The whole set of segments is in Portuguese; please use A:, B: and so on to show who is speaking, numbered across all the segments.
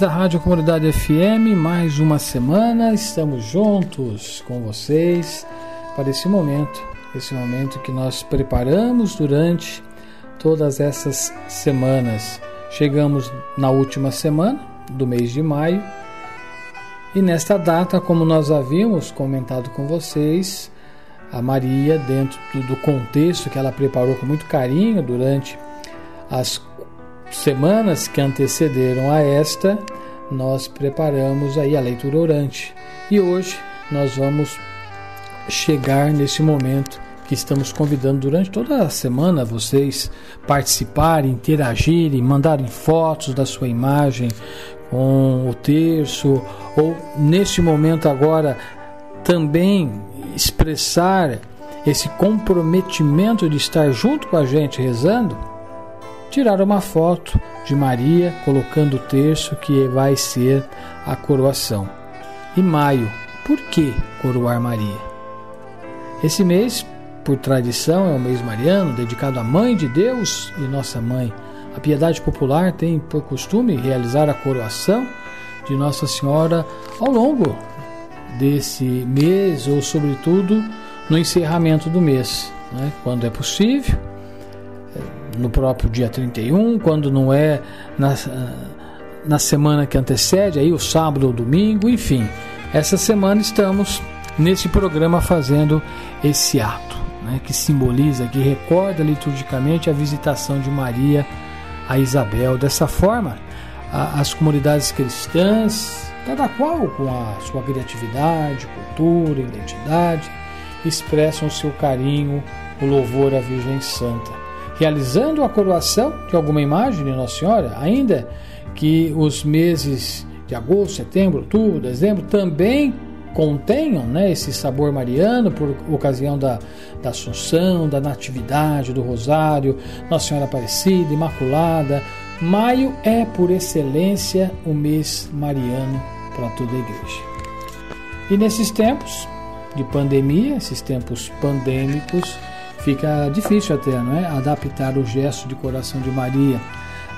A: da Rádio Comunidade FM, mais uma semana, estamos juntos com vocês para esse momento, esse momento que nós preparamos durante todas essas semanas. Chegamos na última semana do mês de maio e nesta data, como nós havíamos comentado com vocês, a Maria, dentro do contexto que ela preparou com muito carinho durante as semanas que antecederam a esta, nós preparamos aí a leitura orante. E hoje nós vamos chegar nesse momento que estamos convidando durante toda a semana vocês participarem, interagirem, mandarem fotos da sua imagem com o terço ou neste momento agora também expressar esse comprometimento de estar junto com a gente rezando tirar uma foto de Maria colocando o terço que vai ser a coroação. E maio, por que coroar Maria? Esse mês, por tradição é o mês mariano, dedicado à Mãe de Deus e Nossa Mãe. A piedade popular tem por costume realizar a coroação de Nossa Senhora ao longo desse mês ou, sobretudo, no encerramento do mês, né? quando é possível, no próprio dia 31, quando não é na, na semana que antecede, aí o sábado ou domingo, enfim. Essa semana estamos nesse programa fazendo esse ato, né, que simboliza, que recorda liturgicamente a visitação de Maria a Isabel. Dessa forma, a, as comunidades cristãs, cada qual com a sua criatividade, cultura, identidade, expressam o seu carinho, o louvor à Virgem Santa, realizando a coroação de alguma imagem de Nossa Senhora, ainda que os meses de agosto, setembro, outubro, dezembro também contenham né, esse sabor mariano por ocasião da, da Assunção, da Natividade, do Rosário, Nossa Senhora Aparecida, Imaculada. Maio é, por excelência, o mês mariano para toda a igreja. E nesses tempos de pandemia, esses tempos pandêmicos, fica difícil até, não é? Adaptar o gesto de coração de Maria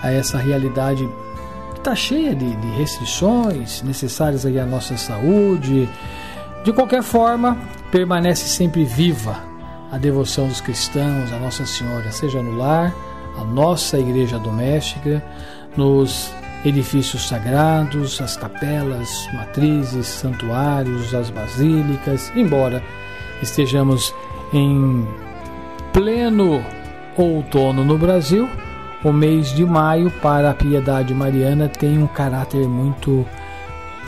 A: a essa realidade está cheia de, de, restrições necessárias aí à nossa saúde. De qualquer forma, permanece sempre viva a devoção dos cristãos a Nossa Senhora, seja no lar, a nossa igreja doméstica, nos edifícios sagrados, as capelas, matrizes, santuários, as basílicas, embora estejamos em pleno outono no Brasil, o mês de maio para a piedade mariana tem um caráter muito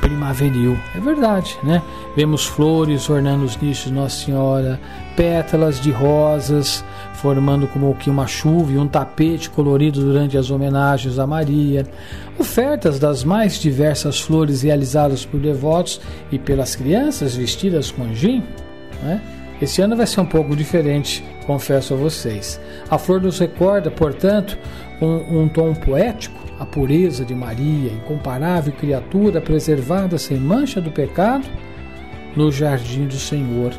A: primaveril. É verdade, né? Vemos flores ornando os nichos Nossa Senhora, pétalas de rosas formando como que uma chuva e um tapete colorido durante as homenagens a Maria, ofertas das mais diversas flores realizadas por devotos e pelas crianças vestidas com gin, né? Esse ano vai ser um pouco diferente, confesso a vocês. A flor nos recorda, portanto, um, um tom poético, a pureza de Maria, incomparável criatura preservada sem mancha do pecado, no jardim do Senhor.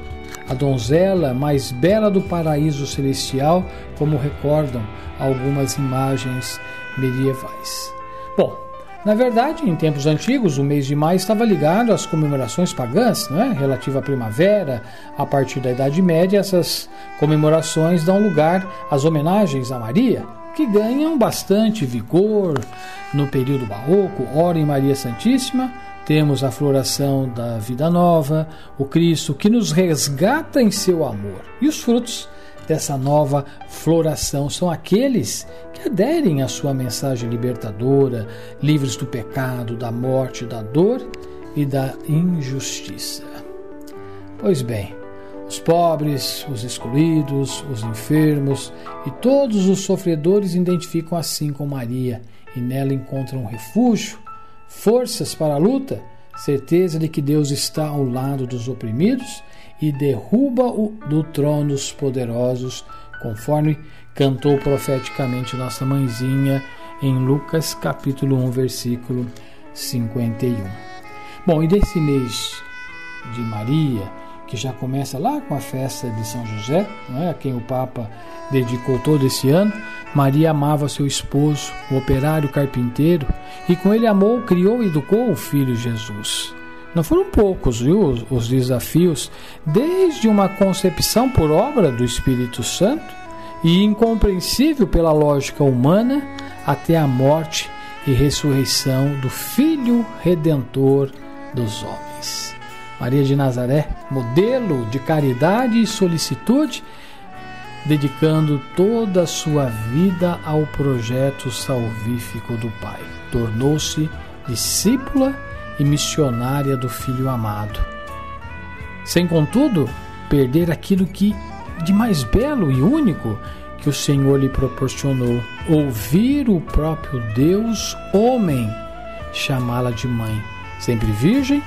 A: A donzela mais bela do paraíso celestial, como recordam algumas imagens medievais. Bom, na verdade, em tempos antigos, o mês de maio estava ligado às comemorações pagãs, não é? relativa à primavera. A partir da Idade Média, essas comemorações dão lugar às homenagens a Maria, que ganham bastante vigor no período barroco. Ora em Maria Santíssima, temos a floração da vida nova, o Cristo que nos resgata em seu amor. E os frutos dessa nova floração são aqueles que aderem à sua mensagem libertadora, livres do pecado, da morte, da dor e da injustiça. Pois bem, os pobres, os excluídos, os enfermos e todos os sofredores identificam assim com Maria e nela encontram refúgio, forças para a luta, certeza de que Deus está ao lado dos oprimidos e derruba-o do trono os poderosos, conforme cantou profeticamente nossa mãezinha em Lucas capítulo 1, versículo 51. Bom, e desse mês de Maria, que já começa lá com a festa de São José, não é? a quem o Papa dedicou todo esse ano, Maria amava seu esposo, o operário carpinteiro, e com ele amou, criou e educou o filho Jesus. Não foram poucos, viu, os desafios, desde uma concepção por obra do Espírito Santo e incompreensível pela lógica humana, até a morte e ressurreição do Filho Redentor dos homens. Maria de Nazaré, modelo de caridade e solicitude, dedicando toda a sua vida ao projeto salvífico do Pai. Tornou-se discípula e missionária do Filho amado. Sem, contudo, perder aquilo que de mais belo e único que o Senhor lhe proporcionou: ouvir o próprio Deus, homem, chamá-la de mãe. Sempre virgem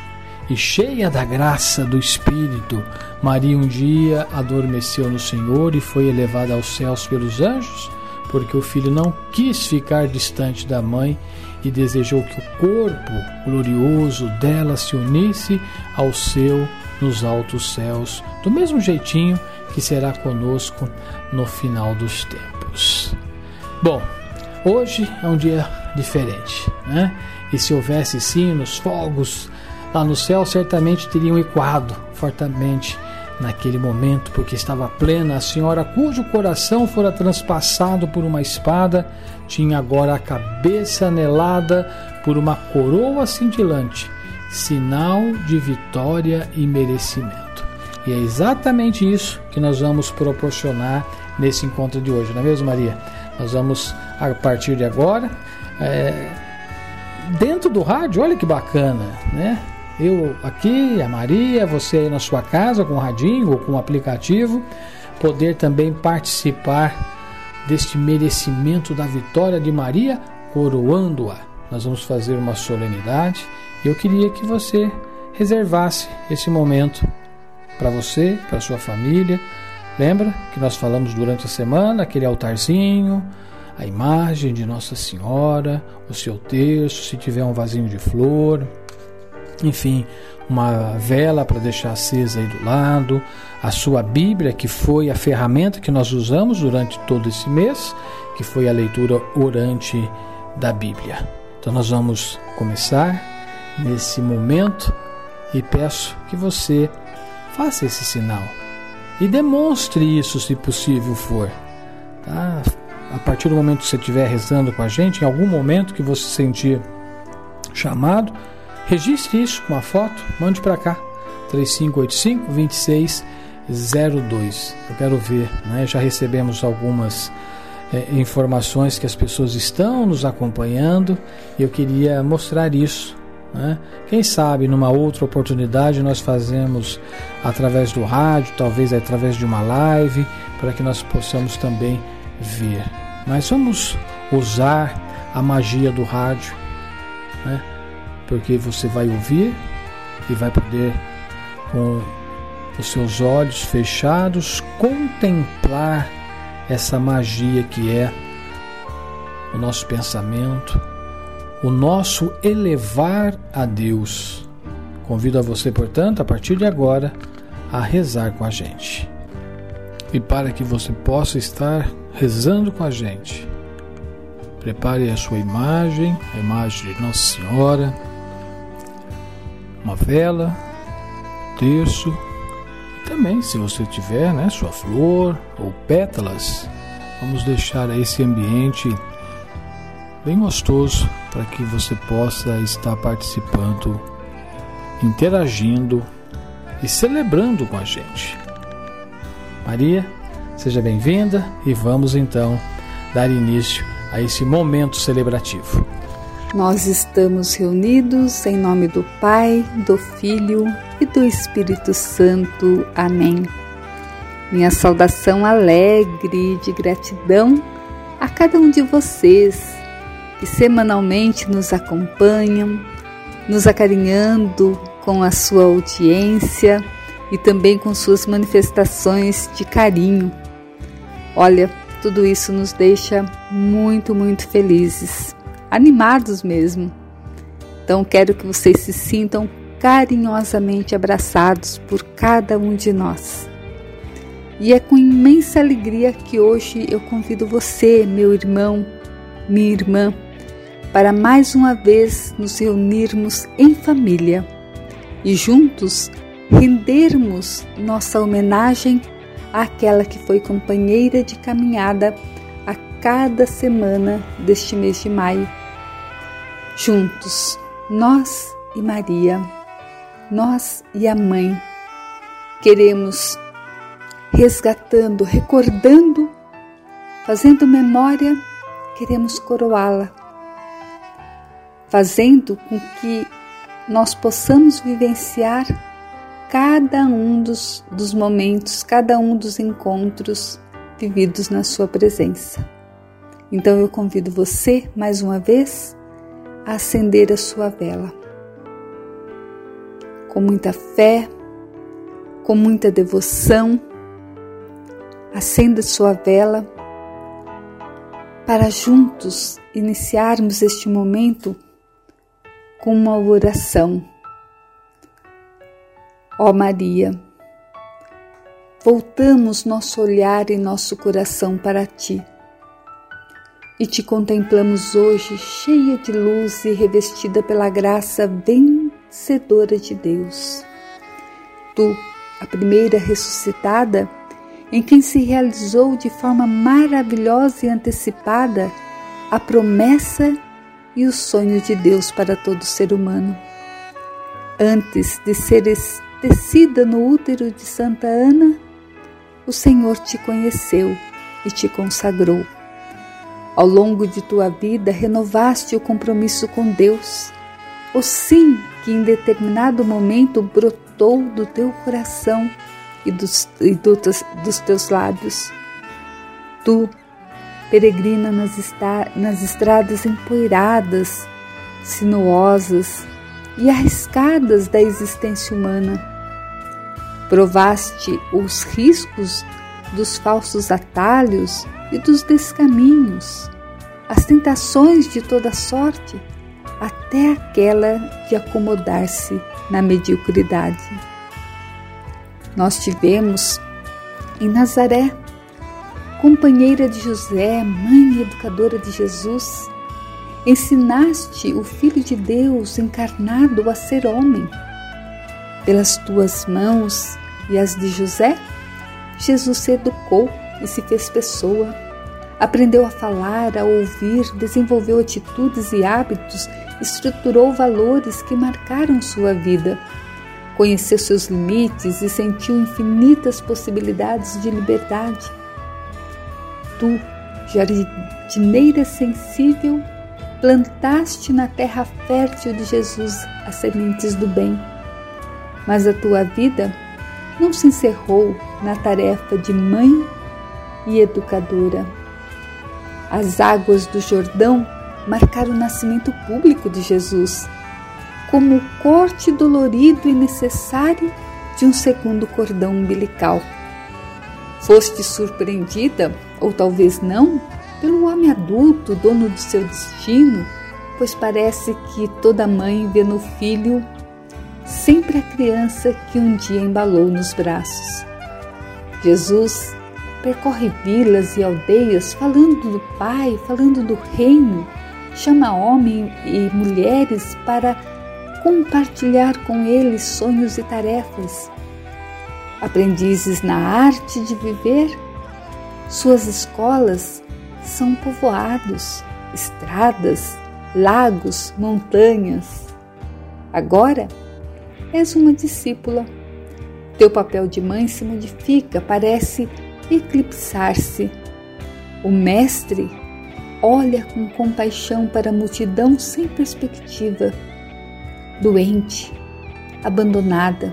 A: e cheia da graça do Espírito, Maria um dia adormeceu no Senhor e foi elevada aos céus pelos anjos, porque o filho não quis ficar distante da mãe e desejou que o corpo glorioso dela se unisse ao seu nos altos céus, do mesmo jeitinho que será conosco no final dos tempos. Bom, hoje é um dia diferente, né? E se houvesse sinos, fogos lá no céu, certamente teriam ecoado fortemente naquele momento, porque estava plena a senhora cujo coração fora transpassado por uma espada, tinha agora a cabeça anelada por uma coroa cintilante, sinal de vitória e merecimento. E é exatamente isso que nós vamos proporcionar nesse encontro de hoje, não é mesmo, Maria? Nós vamos, a partir de agora, é, dentro do rádio, olha que bacana, né? Eu aqui, a Maria, você aí na sua casa com o radinho ou com o aplicativo, poder também participar deste merecimento da vitória de Maria, coroando-a. Nós vamos fazer uma solenidade e eu queria que você reservasse esse momento para você, para sua família. Lembra que nós falamos durante a semana aquele altarzinho, a imagem de Nossa Senhora, o seu terço, se tiver um vasinho de flor, enfim, uma vela para deixar acesa aí do lado, a sua Bíblia, que foi a ferramenta que nós usamos durante todo esse mês, que foi a leitura orante da Bíblia. Então nós vamos começar nesse momento e peço que você faça esse sinal e demonstre isso se possível for. Tá? A partir do momento que você estiver rezando com a gente, em algum momento que você sentir chamado, Registre isso com uma foto, mande para cá. 3585 2602. Eu quero ver, né? Já recebemos algumas é, informações que as pessoas estão nos acompanhando e eu queria mostrar isso. Né? Quem sabe numa outra oportunidade nós fazemos através do rádio, talvez através de uma live, para que nós possamos também ver. Mas vamos usar a magia do rádio. Né? Porque você vai ouvir e vai poder, com os seus olhos fechados, contemplar essa magia que é o nosso pensamento, o nosso elevar a Deus. Convido a você, portanto, a partir de agora, a rezar com a gente. E para que você possa estar rezando com a gente, prepare a sua imagem, a imagem de Nossa Senhora uma vela, terço, também, se você tiver, né, sua flor ou pétalas, vamos deixar esse ambiente bem gostoso para que você possa estar participando, interagindo e celebrando com a gente. Maria, seja bem-vinda e vamos então dar início a esse momento celebrativo.
B: Nós estamos reunidos em nome do Pai, do Filho e do Espírito Santo. Amém. Minha saudação alegre de gratidão a cada um de vocês que semanalmente nos acompanham, nos acarinhando com a sua audiência e também com suas manifestações de carinho. Olha, tudo isso nos deixa muito, muito felizes animados mesmo. Então quero que vocês se sintam carinhosamente abraçados por cada um de nós. E é com imensa alegria que hoje eu convido você, meu irmão, minha irmã, para mais uma vez nos reunirmos em família e juntos rendermos nossa homenagem àquela que foi companheira de caminhada a cada semana deste mês de maio juntos, nós e Maria, nós e a Mãe, queremos resgatando, recordando, fazendo memória, queremos coroá-la, fazendo com que nós possamos vivenciar cada um dos, dos momentos, cada um dos encontros vividos na Sua presença. Então eu convido você mais uma vez a acender a sua vela. Com muita fé, com muita devoção, acenda sua vela para juntos iniciarmos este momento com uma oração. Ó Maria, voltamos nosso olhar e nosso coração para ti e te contemplamos hoje cheia de luz e revestida pela graça vencedora de Deus. Tu, a primeira ressuscitada, em quem se realizou de forma maravilhosa e antecipada a promessa e o sonho de Deus para todo ser humano. Antes de ser tecida no útero de Santa Ana, o Senhor te conheceu e te consagrou. Ao longo de tua vida, renovaste o compromisso com Deus, o sim que em determinado momento brotou do teu coração e dos, e dos, dos teus lábios. Tu, peregrina nas, nas estradas empoeiradas, sinuosas e arriscadas da existência humana, provaste os riscos dos falsos atalhos e dos descaminhos, as tentações de toda sorte, até aquela de acomodar-se na mediocridade. Nós tivemos em Nazaré, companheira de José, mãe e educadora de Jesus, ensinaste o Filho de Deus encarnado a ser homem. Pelas tuas mãos e as de José, Jesus se educou e se fez pessoa. Aprendeu a falar, a ouvir, desenvolveu atitudes e hábitos, estruturou valores que marcaram sua vida. Conheceu seus limites e sentiu infinitas possibilidades de liberdade. Tu, jardineira sensível, plantaste na terra fértil de Jesus as sementes do bem. Mas a tua vida não se encerrou na tarefa de mãe e educadora. As águas do Jordão marcaram o nascimento público de Jesus, como o corte dolorido e necessário de um segundo cordão umbilical. Foste surpreendida, ou talvez não, pelo homem adulto, dono do seu destino, pois parece que toda mãe vê no filho sempre a criança que um dia embalou nos braços. Jesus percorre vilas e aldeias falando do Pai, falando do Reino, chama homens e mulheres para compartilhar com eles sonhos e tarefas. Aprendizes na arte de viver, suas escolas são povoados, estradas, lagos, montanhas. Agora és uma discípula. Teu papel de mãe se modifica, parece eclipsar-se. O Mestre olha com compaixão para a multidão sem perspectiva, doente, abandonada.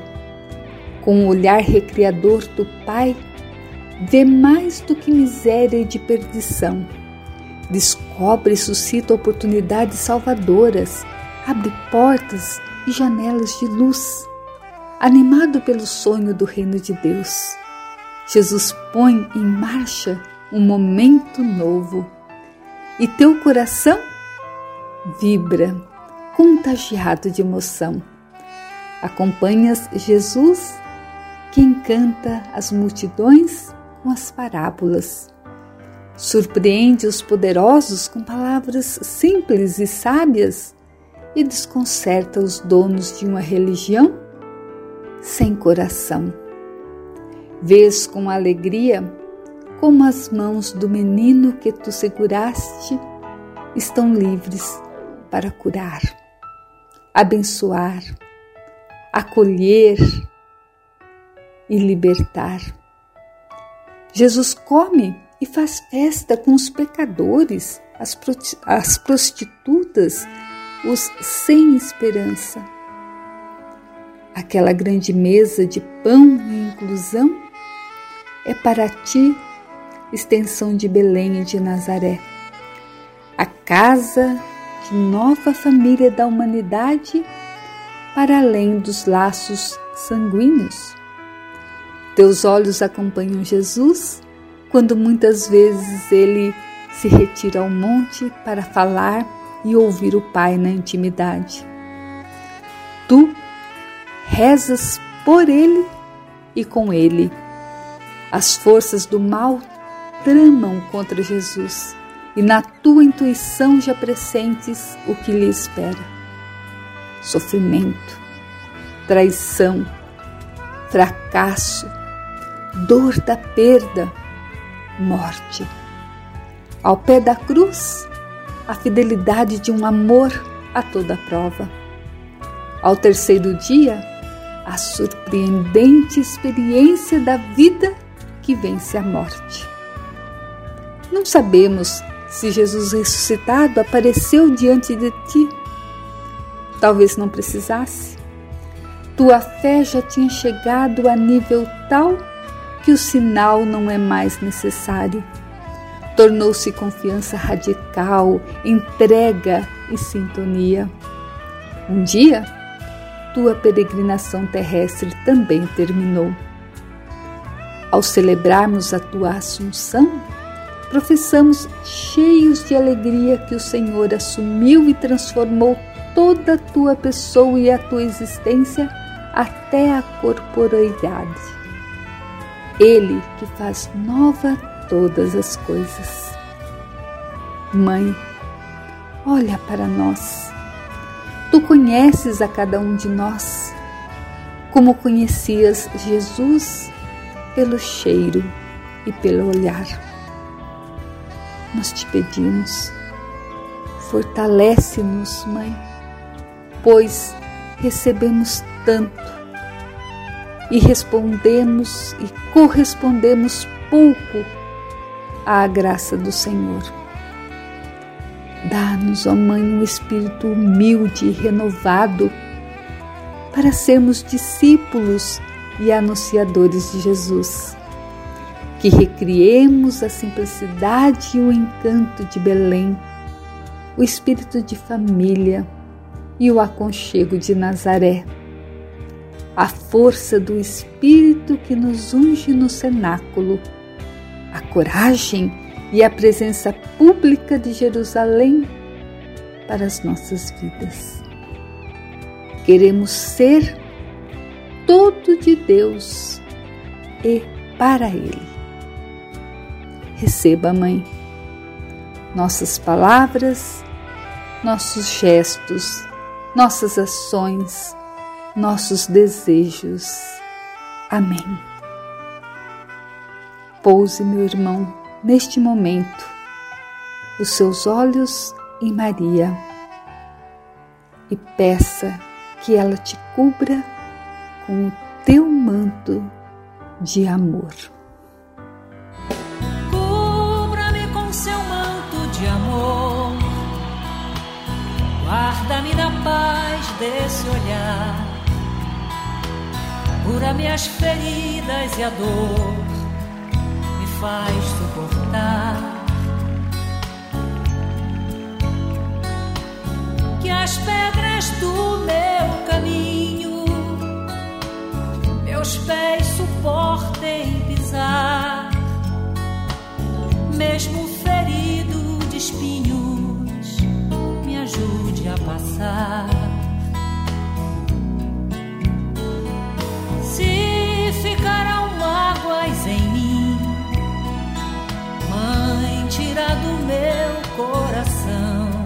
B: Com o olhar recriador do Pai, vê mais do que miséria e de perdição. Descobre e suscita oportunidades salvadoras, abre portas e janelas de luz, animado pelo sonho do reino de Deus. Jesus põe em marcha um momento novo e teu coração vibra, contagiado de emoção. Acompanhas Jesus que encanta as multidões com as parábolas. Surpreende os poderosos com palavras simples e sábias e desconcerta os donos de uma religião sem coração. Vês com alegria como as mãos do menino que tu seguraste estão livres para curar, abençoar, acolher e libertar. Jesus come e faz festa com os pecadores, as, as prostitutas, os sem esperança. Aquela grande mesa de pão e inclusão é para ti extensão de Belém e de Nazaré, a casa de nova família da humanidade para além dos laços sanguíneos. Teus olhos acompanham Jesus quando muitas vezes ele se retira ao monte para falar e ouvir o Pai na intimidade. Tu rezas por ele e com ele. As forças do mal tramam contra Jesus e na tua intuição já pressentes o que lhe espera: sofrimento, traição, fracasso, dor da perda, morte. Ao pé da cruz, a fidelidade de um amor a toda prova. Ao terceiro dia, a surpreendente experiência da vida que vence a morte. Não sabemos se Jesus ressuscitado apareceu diante de ti. Talvez não precisasse. Tua fé já tinha chegado a nível tal que o sinal não é mais necessário. Tornou-se confiança radical, entrega e sintonia. Um dia, tua peregrinação terrestre também terminou. Ao celebrarmos a tua Assunção, professamos cheios de alegria que o Senhor assumiu e transformou toda a tua pessoa e a tua existência até a corporeidade. Ele que faz nova todas as coisas. Mãe, olha para nós Tu conheces a cada um de nós, como conhecias Jesus pelo cheiro e pelo olhar. Nós te pedimos, fortalece-nos, Mãe, pois recebemos tanto e respondemos e correspondemos pouco à graça do Senhor. Dá-nos, ó Mãe, um espírito humilde e renovado para sermos discípulos e anunciadores de Jesus. Que recriemos a simplicidade e o encanto de Belém, o espírito de família e o aconchego de Nazaré. A força do Espírito que nos unge no cenáculo, a coragem e a presença pública de Jerusalém para as nossas vidas. Queremos ser todo de Deus e para Ele. Receba, Mãe, nossas palavras, nossos gestos, nossas ações, nossos desejos. Amém. Pouse, meu irmão neste momento os seus olhos em Maria e peça que ela te cubra com o teu manto de amor.
C: Cubra-me com seu manto de amor, guarda-me na paz desse olhar, cura minhas feridas e a dor faz suportar. Que as pedras do meu caminho, meus pés suportem pisar, mesmo ferido de espinhos, me ajude a passar. Se ficarão mágoas em tira do meu coração.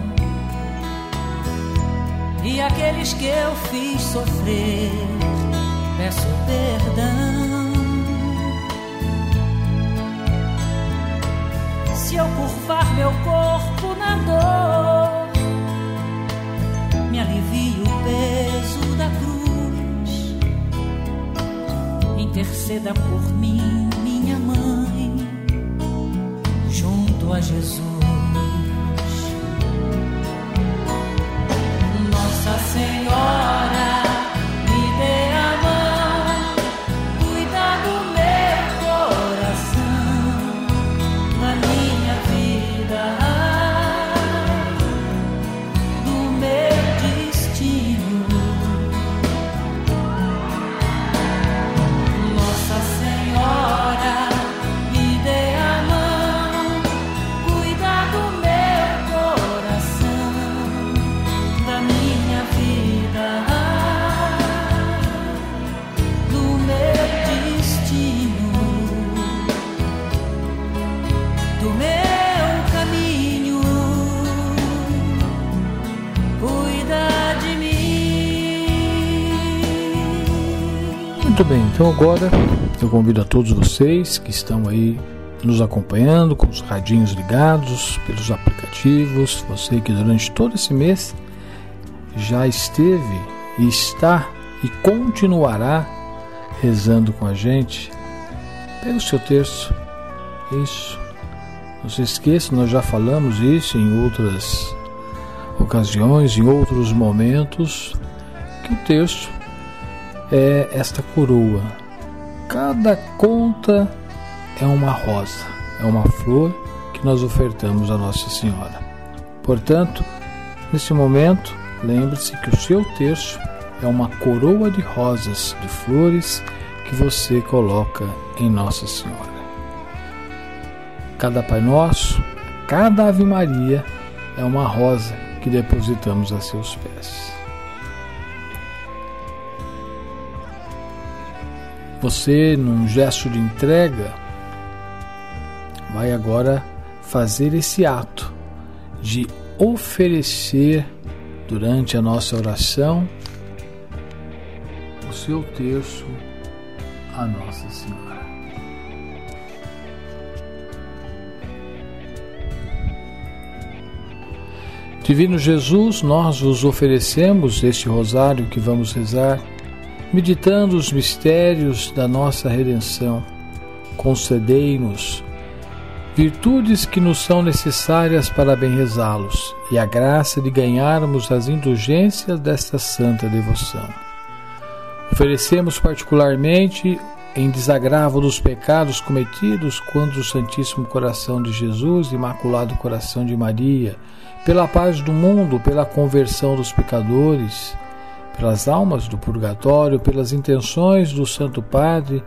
C: E aqueles que eu fiz sofrer, peço perdão. Se eu curvar meu corpo na dor, me alivie o peso da cruz. Interceda por mim, a Jesus. Nossa Senhora.
A: Muito bem, então agora eu convido a todos vocês que estão aí nos acompanhando com os radinhos ligados, pelos aplicativos, você que durante todo esse mês já esteve e está e continuará rezando com a gente, pega o seu terço. Isso. Não se esqueça, nós já falamos isso em outras ocasiões, em outros momentos, que o terço é esta coroa. Cada conta é uma rosa, é uma flor que nós ofertamos a Nossa Senhora. Portanto, nesse momento, lembre-se que o seu terço é uma coroa de rosas, de flores que você coloca em Nossa Senhora. Cada Pai Nosso, cada Ave Maria é uma rosa que depositamos a seus pés. Você, num gesto de entrega, vai agora fazer esse ato de oferecer durante a nossa oração o seu terço a Nossa Senhora. Divino Jesus, nós vos oferecemos este rosário que vamos rezar, meditando os mistérios da nossa redenção. Concedei-nos virtudes que nos são necessárias para bem rezá-los e a graça de ganharmos as indulgências desta santa devoção. Oferecemos particularmente em desagravo dos pecados cometidos contra o Santíssimo Coração de Jesus, Imaculado Coração de Maria, pela paz do mundo, pela conversão dos pecadores, pelas almas do purgatório, pelas intenções do Santo Padre,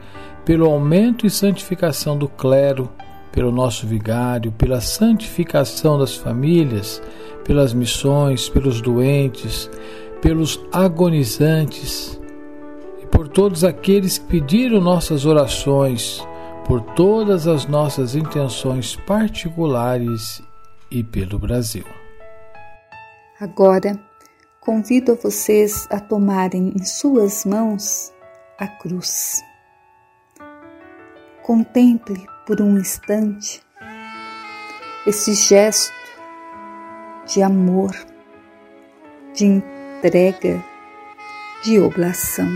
A: pelo aumento e santificação do clero, pelo nosso vigário, pela santificação das famílias, pelas missões, pelos doentes, pelos agonizantes por todos aqueles que pediram nossas orações, por todas as nossas intenções particulares e pelo Brasil.
B: Agora, convido vocês a tomarem em suas mãos a cruz. Contemple por um instante esse gesto de amor, de entrega, de oblação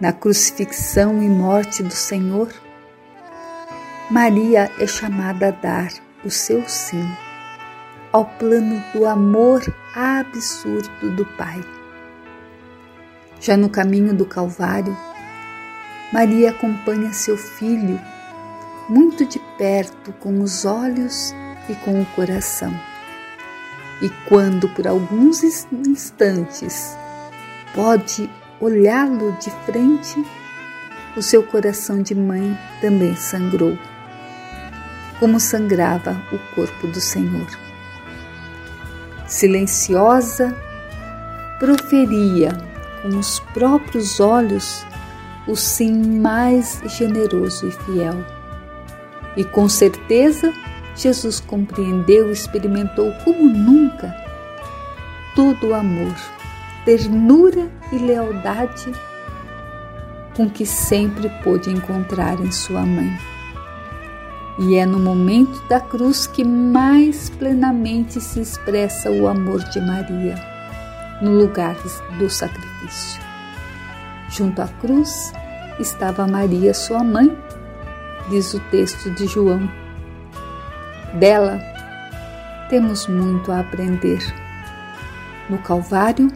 B: na crucifixão e morte do Senhor, Maria é chamada a dar o seu sim ao plano do amor absurdo do Pai. Já no caminho do Calvário, Maria acompanha seu filho muito de perto com os olhos e com o coração. E quando por alguns instantes pode olhá-lo de frente, o seu coração de mãe também sangrou, como sangrava o corpo do Senhor. Silenciosa, proferia com os próprios olhos o sim mais generoso e fiel. E com certeza, Jesus compreendeu e experimentou como nunca todo o amor ternura e lealdade com que sempre pôde encontrar em sua mãe. E é no momento da cruz que mais plenamente se expressa o amor de Maria, no lugar do sacrifício. Junto à cruz estava Maria, sua mãe, diz o texto de João. Dela temos muito a aprender. No Calvário,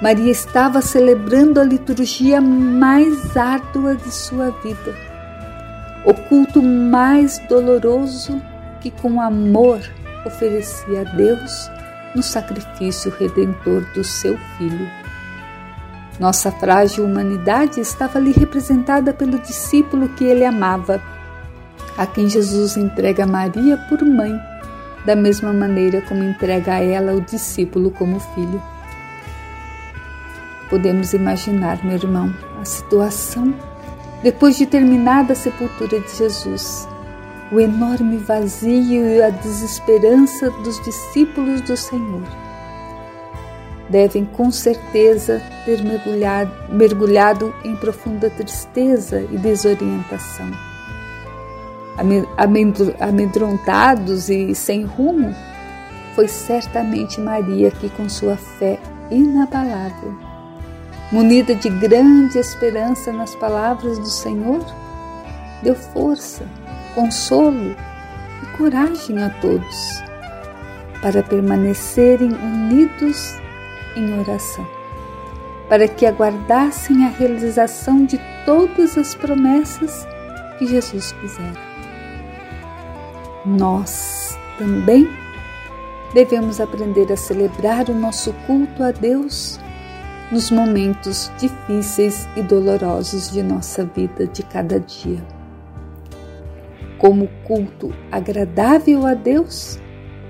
B: Maria estava celebrando a liturgia mais árdua de sua vida, o culto mais doloroso que com amor oferecia a Deus no sacrifício redentor do seu Filho. Nossa frágil humanidade estava ali representada pelo discípulo que ele amava, a quem Jesus entrega Maria por mãe, da mesma maneira como entrega a ela o discípulo como filho. Podemos imaginar, meu irmão, a situação depois de terminada a sepultura de Jesus, o enorme vazio e a desesperança dos discípulos do Senhor. devem com certeza ter mergulhado, mergulhado em profunda tristeza e desorientação. Amedrontados e sem rumo, foi certamente Maria que, com sua fé inabalável, munida de grande esperança nas palavras do Senhor, deu força, consolo e coragem a todos para permanecerem unidos em oração, para que aguardassem a realização de todas as promessas que Jesus fizera. Nós também devemos aprender a celebrar o nosso culto a Deus nos momentos difíceis e dolorosos de nossa vida de cada dia. Como culto agradável a Deus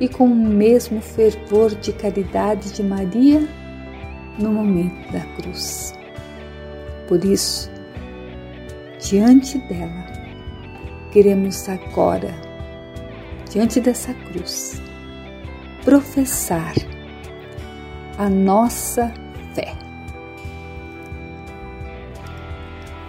B: e com o mesmo fervor de caridade de Maria no momento da cruz. Por isso, diante dela, queremos agora, diante dessa cruz, professar a nossa fé.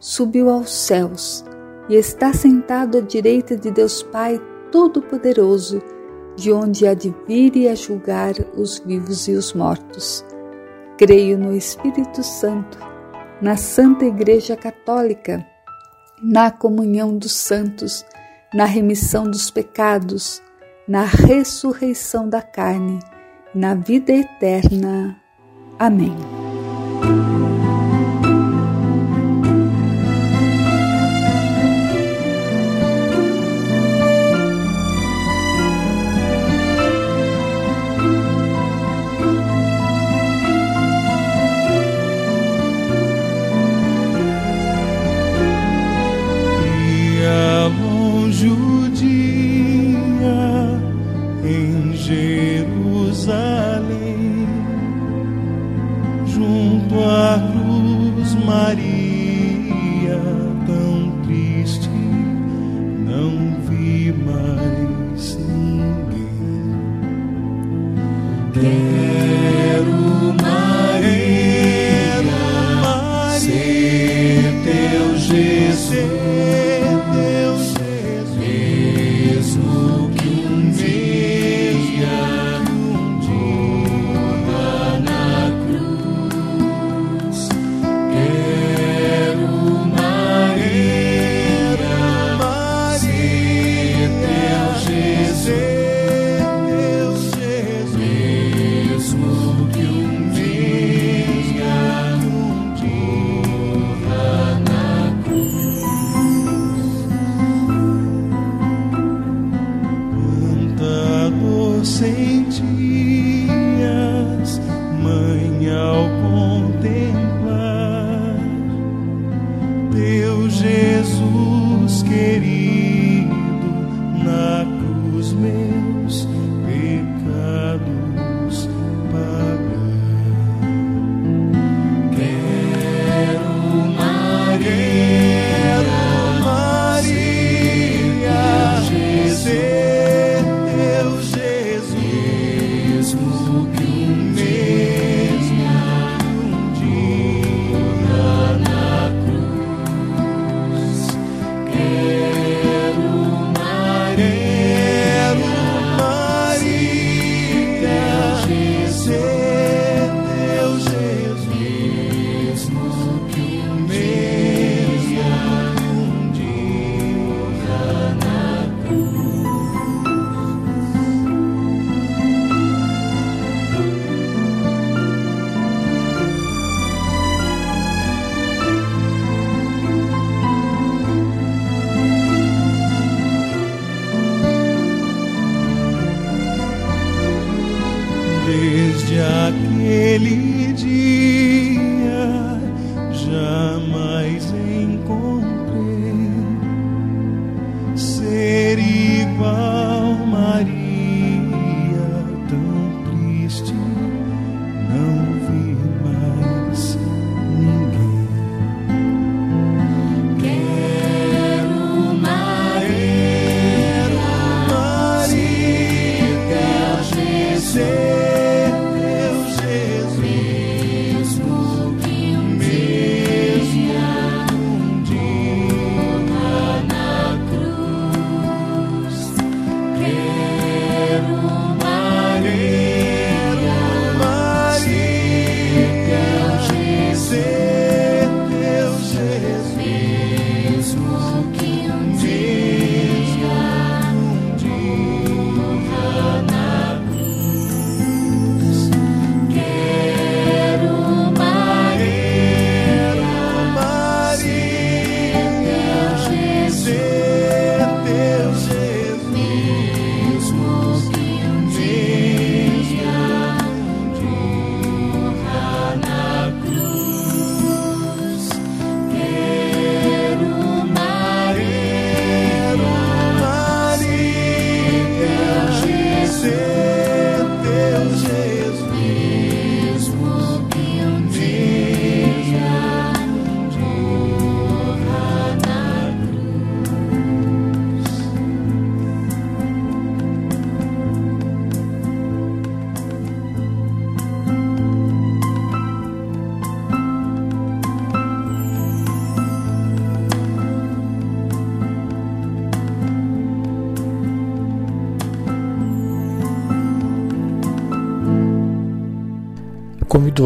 B: subiu aos céus e está sentado à direita de Deus Pai Todo-Poderoso de onde há de vir e a julgar os vivos e os mortos. Creio no Espírito Santo, na Santa Igreja Católica, na comunhão dos santos, na remissão dos pecados, na ressurreição da carne, na vida eterna. Amém.
A: see.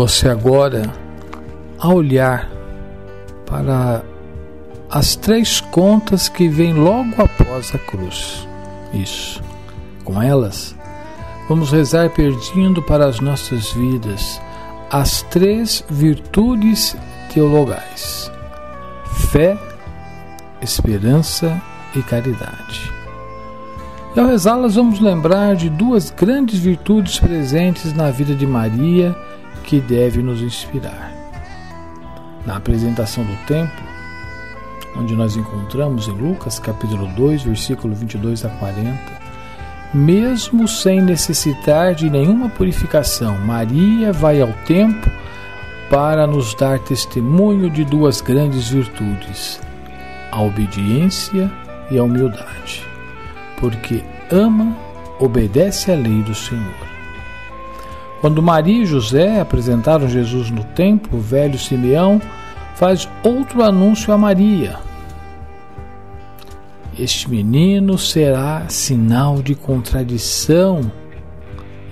A: Você agora a olhar para as três contas que vêm logo após a cruz. Isso. Com elas, vamos rezar pedindo para as nossas vidas as três virtudes teologais: fé, esperança e caridade. E ao rezá-las, vamos lembrar de duas grandes virtudes presentes na vida de Maria que deve nos inspirar. Na apresentação do templo, onde nós encontramos em Lucas capítulo 2, versículo 22 a 40, mesmo sem necessitar de nenhuma purificação, Maria vai ao templo para nos dar testemunho de duas grandes virtudes: a obediência e a humildade, porque ama, obedece à lei do Senhor. Quando Maria e José apresentaram Jesus no templo, o velho Simeão faz outro anúncio a Maria. Este menino será sinal de contradição,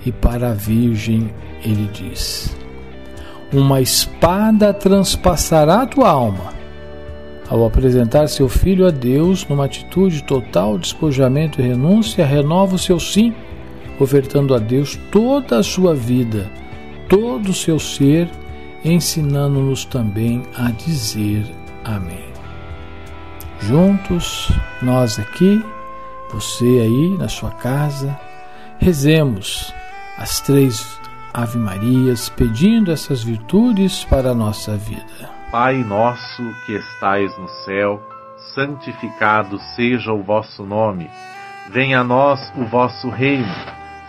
A: e para a Virgem ele diz: Uma espada transpassará a tua alma. Ao apresentar seu filho a Deus numa atitude de total despojamento e renúncia, renova o seu sim ofertando a Deus toda a sua vida, todo o seu ser, ensinando-nos também a dizer Amém. Juntos, nós aqui, você aí na sua casa, rezemos as três Ave Marias, pedindo essas virtudes para a nossa vida.
D: Pai nosso que estais no céu, santificado seja o vosso nome. Venha a nós o vosso reino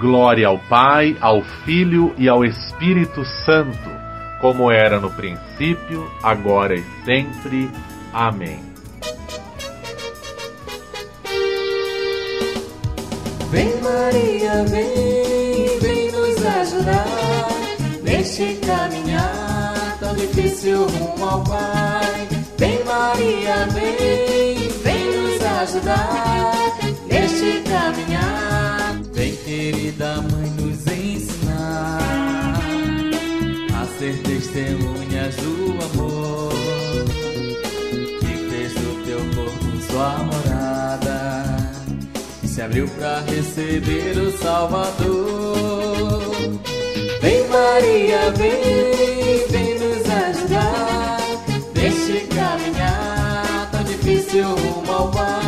D: Glória ao Pai, ao Filho e ao Espírito Santo como era no princípio, agora e sempre. Amém.
E: Vem Maria, vem, vem nos ajudar neste caminhar tão difícil rumo ao Pai. Vem Maria, vem, vem nos ajudar neste caminhar. Querida mãe nos ensinar ser testemunhas do amor que fez do teu corpo sua morada e se abriu para receber o Salvador. Vem Maria, vem, vem nos ajudar neste caminhar tão difícil rumo ao.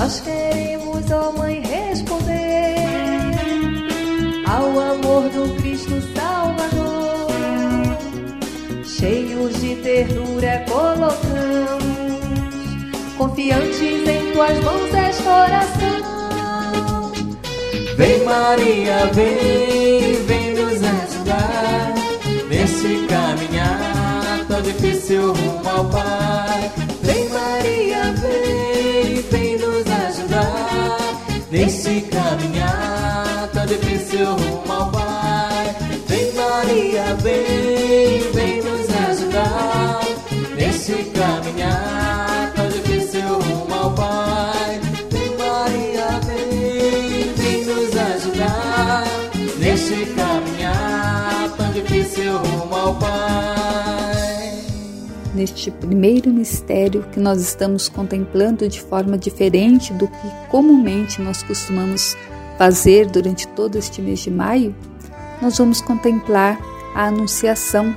E: Nós queremos, ó Mãe, responder ao amor do Cristo Salvador. Cheios de ternura colocamos, confiantes em tuas mãos esta oração. Vem Maria, vem, vem nos ajudar nesse caminhar tão difícil rumo ao Pai. Vem Maria, vem, nesse caminhar tão difícil rumo ao Pai. Vem Maria, vem, vem nos ajudar nesse caminhar tão difícil rumo ao Pai. Vem Maria, vem, vem nos ajudar nesse caminhar tão difícil rumo ao Pai
B: neste primeiro mistério que nós estamos contemplando de forma diferente do que comumente nós costumamos fazer durante todo este mês de maio, nós vamos contemplar a Anunciação.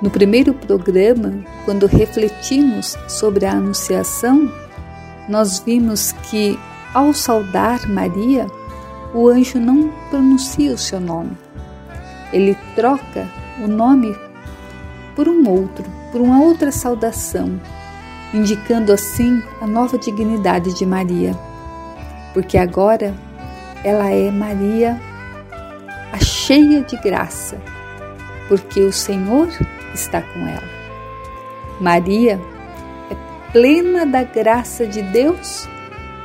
B: No primeiro programa, quando refletimos sobre a Anunciação, nós vimos que, ao saudar Maria, o anjo não pronuncia o seu nome. Ele troca o nome por um outro, por uma outra saudação, indicando assim a nova dignidade de Maria, porque agora ela é Maria, a cheia de graça, porque o Senhor está com ela. Maria é plena da graça de Deus,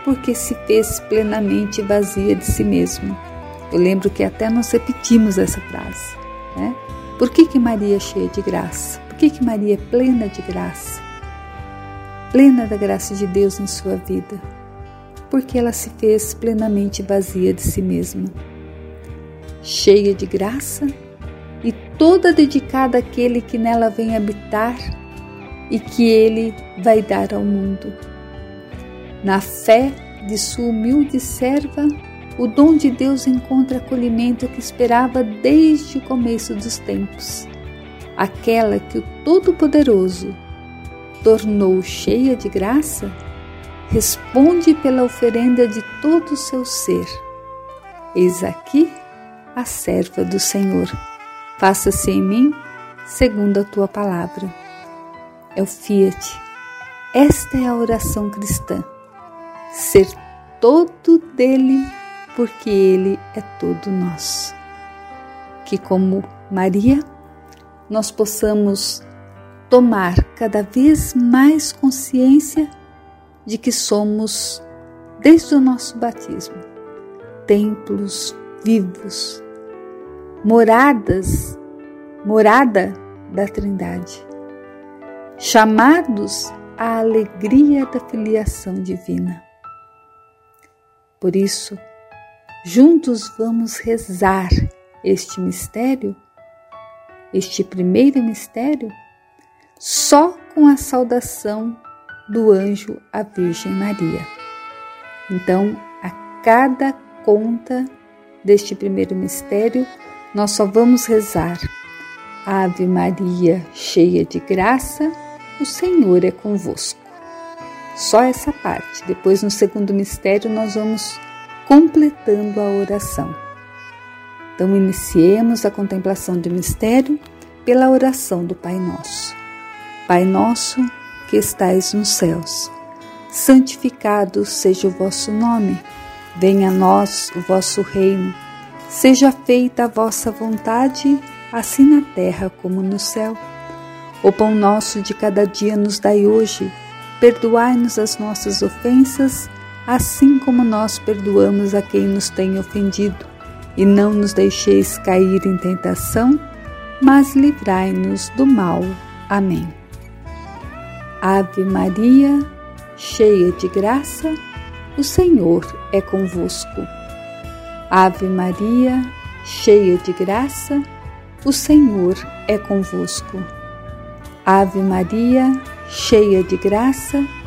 B: porque se fez plenamente vazia de si mesma. Eu lembro que até nós repetimos essa frase, né? Por que, que Maria é cheia de graça? Por que, que Maria é plena de graça? Plena da graça de Deus em sua vida? Porque ela se fez plenamente vazia de si mesma, cheia de graça e toda dedicada àquele que nela vem habitar e que ele vai dar ao mundo. Na fé de sua humilde serva, o dom de Deus encontra acolhimento que esperava desde o começo dos tempos. Aquela que o Todo-Poderoso tornou cheia de graça, responde pela oferenda de todo o seu ser. Eis aqui a serva do Senhor. Faça-se em mim segundo a tua palavra. É o Fiat. Esta é a oração cristã. Ser todo dele porque Ele é todo nosso. Que, como Maria, nós possamos tomar cada vez mais consciência de que somos, desde o nosso batismo, templos vivos, moradas, morada da Trindade, chamados à alegria da filiação divina. Por isso, Juntos vamos rezar este mistério, este primeiro mistério, só com a saudação do anjo à Virgem Maria. Então, a cada conta deste primeiro mistério, nós só vamos rezar. Ave Maria, cheia de graça, o Senhor é convosco. Só essa parte. Depois, no segundo mistério, nós vamos completando a oração. Então, iniciemos a contemplação do mistério pela oração do Pai Nosso. Pai Nosso que estais nos céus, santificado seja o vosso nome. Venha a nós o vosso reino. Seja feita a vossa vontade, assim na terra como no céu. O pão nosso de cada dia nos dai hoje. Perdoai-nos as nossas ofensas, assim como nós perdoamos a quem nos tem ofendido. E não nos deixeis cair em tentação, mas livrai-nos do mal. Amém. Ave Maria, cheia de graça, o Senhor é convosco. Ave Maria, cheia de graça, o Senhor é convosco. Ave Maria, cheia de graça, o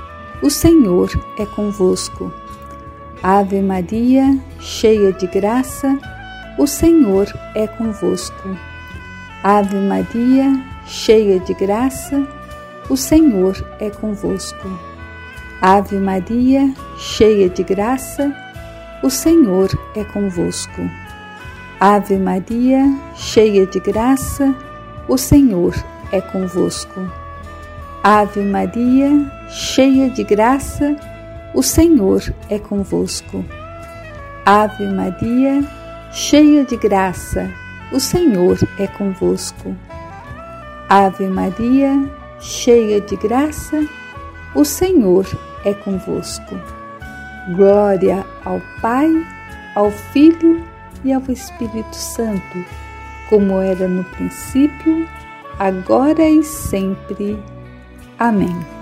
B: Senhor é convosco. Ave Maria, cheia de graça, o Senhor é convosco. Ave Maria, cheia de graça, o Senhor é convosco. Ave Maria, cheia de graça, o Senhor é convosco. Ave Maria, cheia de graça, o Senhor é convosco. Ave Maria, cheia de graça, o Senhor é convosco. Ave Maria, cheia de graça, o Senhor é convosco. Ave Maria, cheia de graça, o Senhor é convosco. Glória ao Pai, ao Filho e ao Espírito Santo, como era no princípio, agora e sempre. Amém.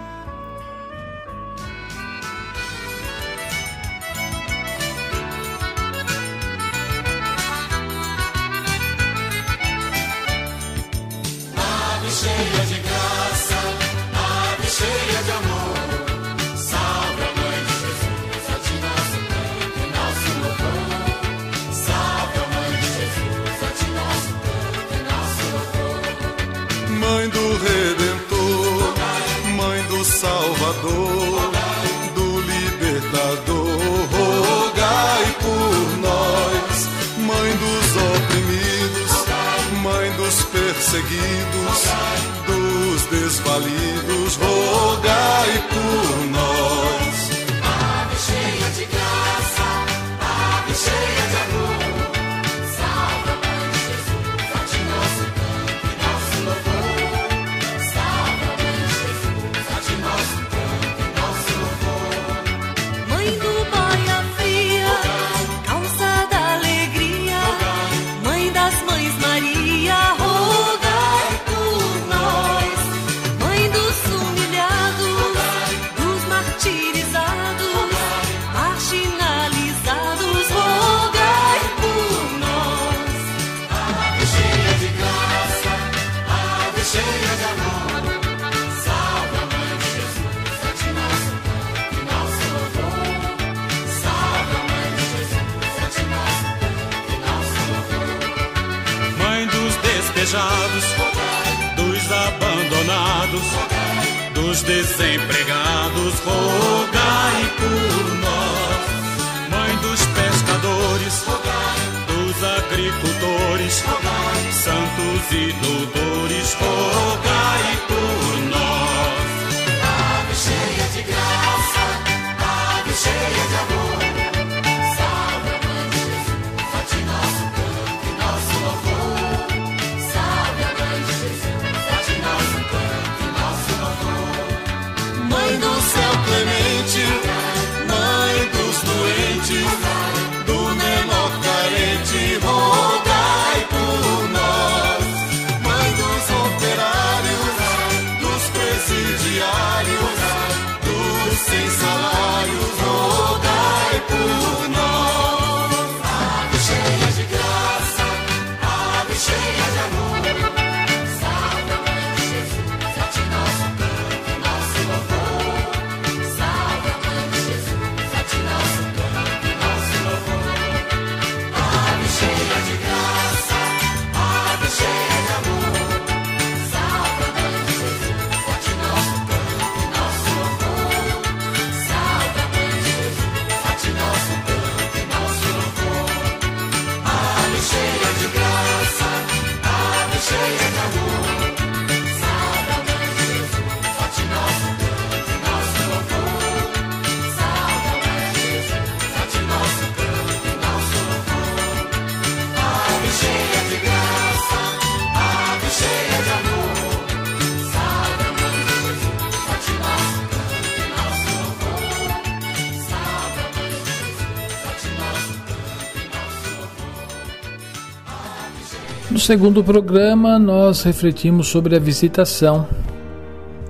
A: Segundo programa, nós refletimos sobre a visitação.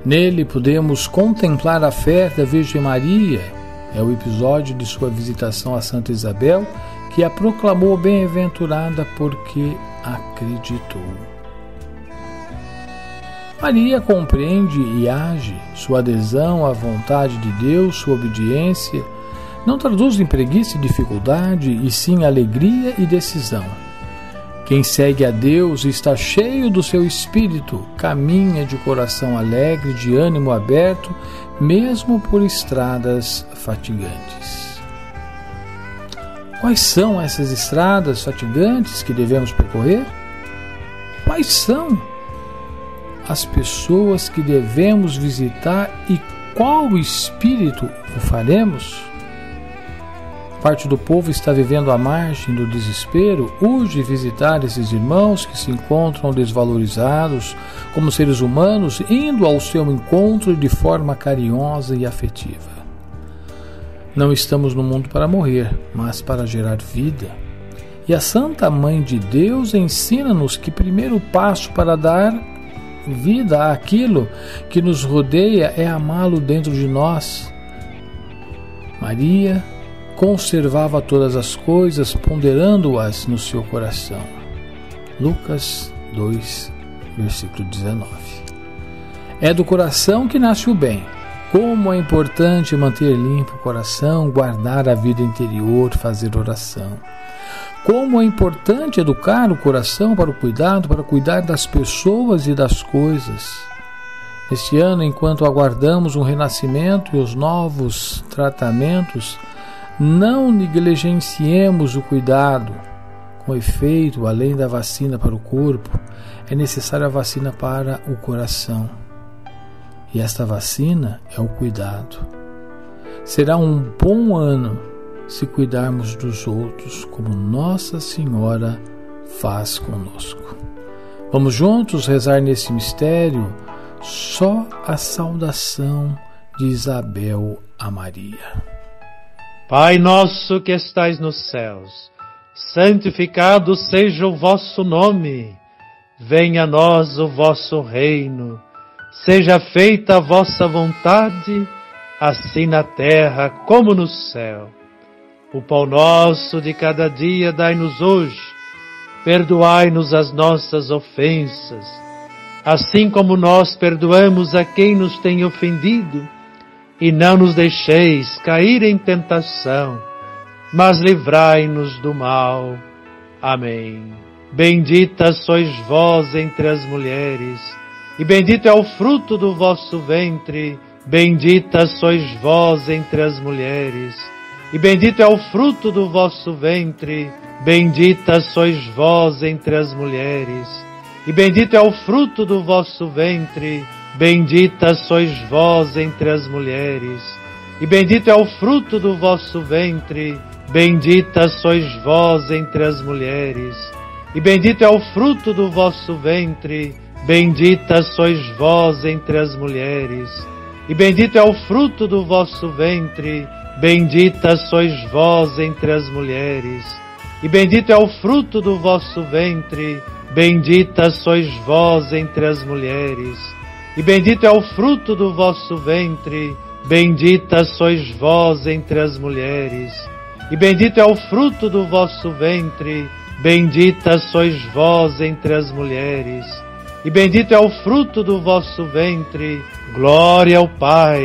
A: Nele, podemos contemplar a fé da Virgem Maria. É o episódio de sua visitação a Santa Isabel, que a proclamou bem-aventurada porque acreditou. Maria compreende e age sua adesão à vontade de Deus, sua obediência, não traduz em preguiça e dificuldade, e sim alegria e decisão. Quem segue a Deus e está cheio do seu espírito, caminha de coração alegre, de ânimo aberto, mesmo por estradas fatigantes. Quais são essas estradas fatigantes que devemos percorrer? Quais são as pessoas que devemos visitar e qual espírito o faremos? Parte do povo está vivendo à margem do desespero, urge visitar esses irmãos que se encontram desvalorizados como seres humanos, indo ao seu encontro de forma carinhosa e afetiva. Não estamos no mundo para morrer, mas para gerar vida. E a Santa Mãe de Deus ensina-nos que primeiro passo para dar vida àquilo que nos rodeia é amá-lo dentro de nós. Maria conservava todas as coisas, ponderando-as no seu coração. Lucas 2, versículo 19. É do coração que nasce o bem. Como é importante manter limpo o coração, guardar a vida interior, fazer oração. Como é importante educar o coração para o cuidado, para cuidar das pessoas e das coisas. Este ano, enquanto aguardamos o renascimento e os novos tratamentos, não negligenciemos o cuidado. Com efeito, além da vacina para o corpo, é necessária a vacina para o coração. E esta vacina é o cuidado. Será um bom ano se cuidarmos dos outros como Nossa Senhora faz conosco. Vamos juntos rezar nesse mistério só a saudação de Isabel a Maria.
F: Pai nosso que estais nos céus, santificado seja o vosso nome. Venha a nós o vosso reino. Seja feita a vossa vontade, assim na terra como no céu. O pão nosso de cada dia dai-nos hoje. Perdoai-nos as nossas ofensas, assim como nós perdoamos a quem nos tem ofendido e não nos deixeis cair em tentação, mas livrai-nos do mal. Amém. Bendita sois vós entre as mulheres, e bendito é o fruto do vosso ventre. Bendita sois vós entre as mulheres, e bendito é o fruto do vosso ventre. Bendita sois vós entre as mulheres, e bendito é o fruto do vosso ventre. Bendita sois vós entre as mulheres, e bendito é o fruto do vosso ventre. Bendita sois vós entre as mulheres, e bendito é o fruto do vosso ventre. Bendita sois vós entre as mulheres, e bendito é o fruto do vosso ventre. Bendita sois vós entre as mulheres, e bendito é o fruto do vosso ventre. Bendita sois vós entre as mulheres e bendito é o fruto do vosso ventre, bendita sois vós entre as mulheres, e bendito é o fruto do vosso ventre, bendita sois vós entre as mulheres, e bendito é o fruto do vosso ventre, glória ao Pai,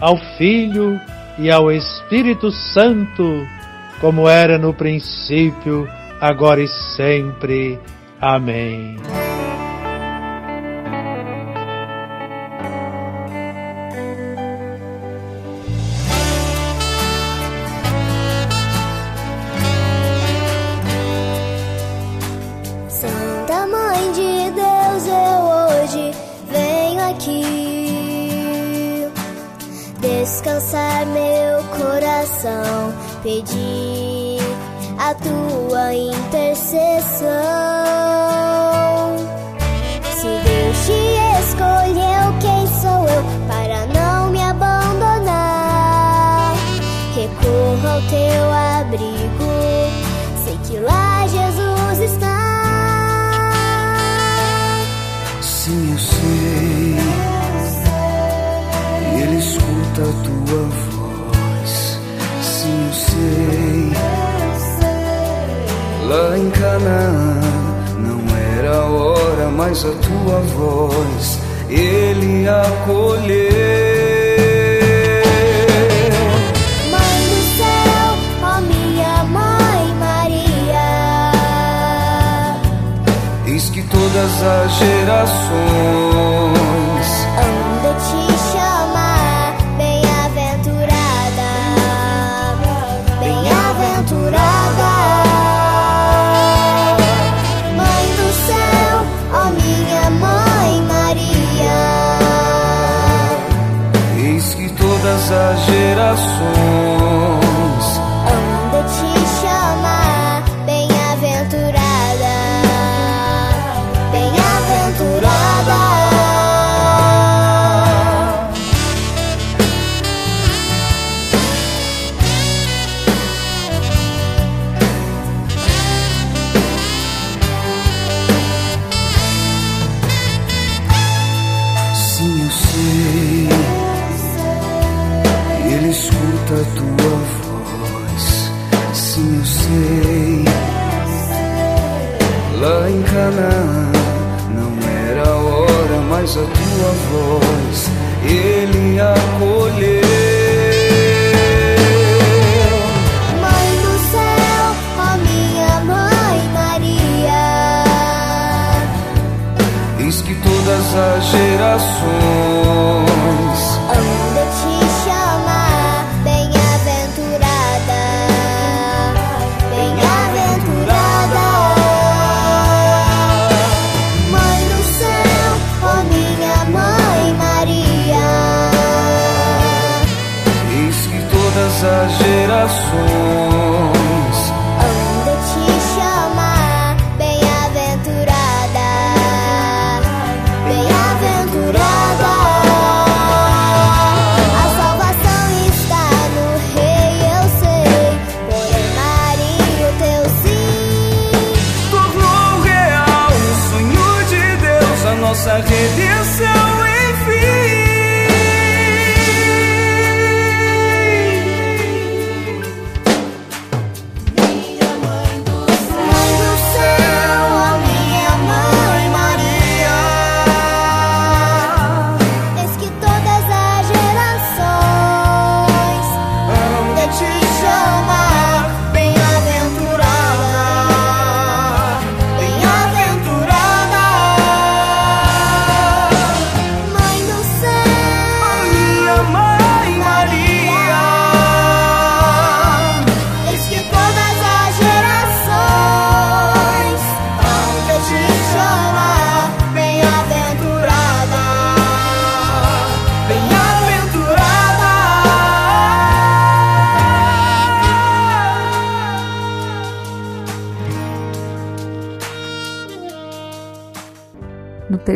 F: ao Filho e ao Espírito Santo, como era no princípio, agora e sempre. Amém.
G: Pedir a tua intercessão.
H: Mas a tua voz ele acolheu.
G: Mãe do céu, ó minha mãe Maria.
H: Eis que todas as gerações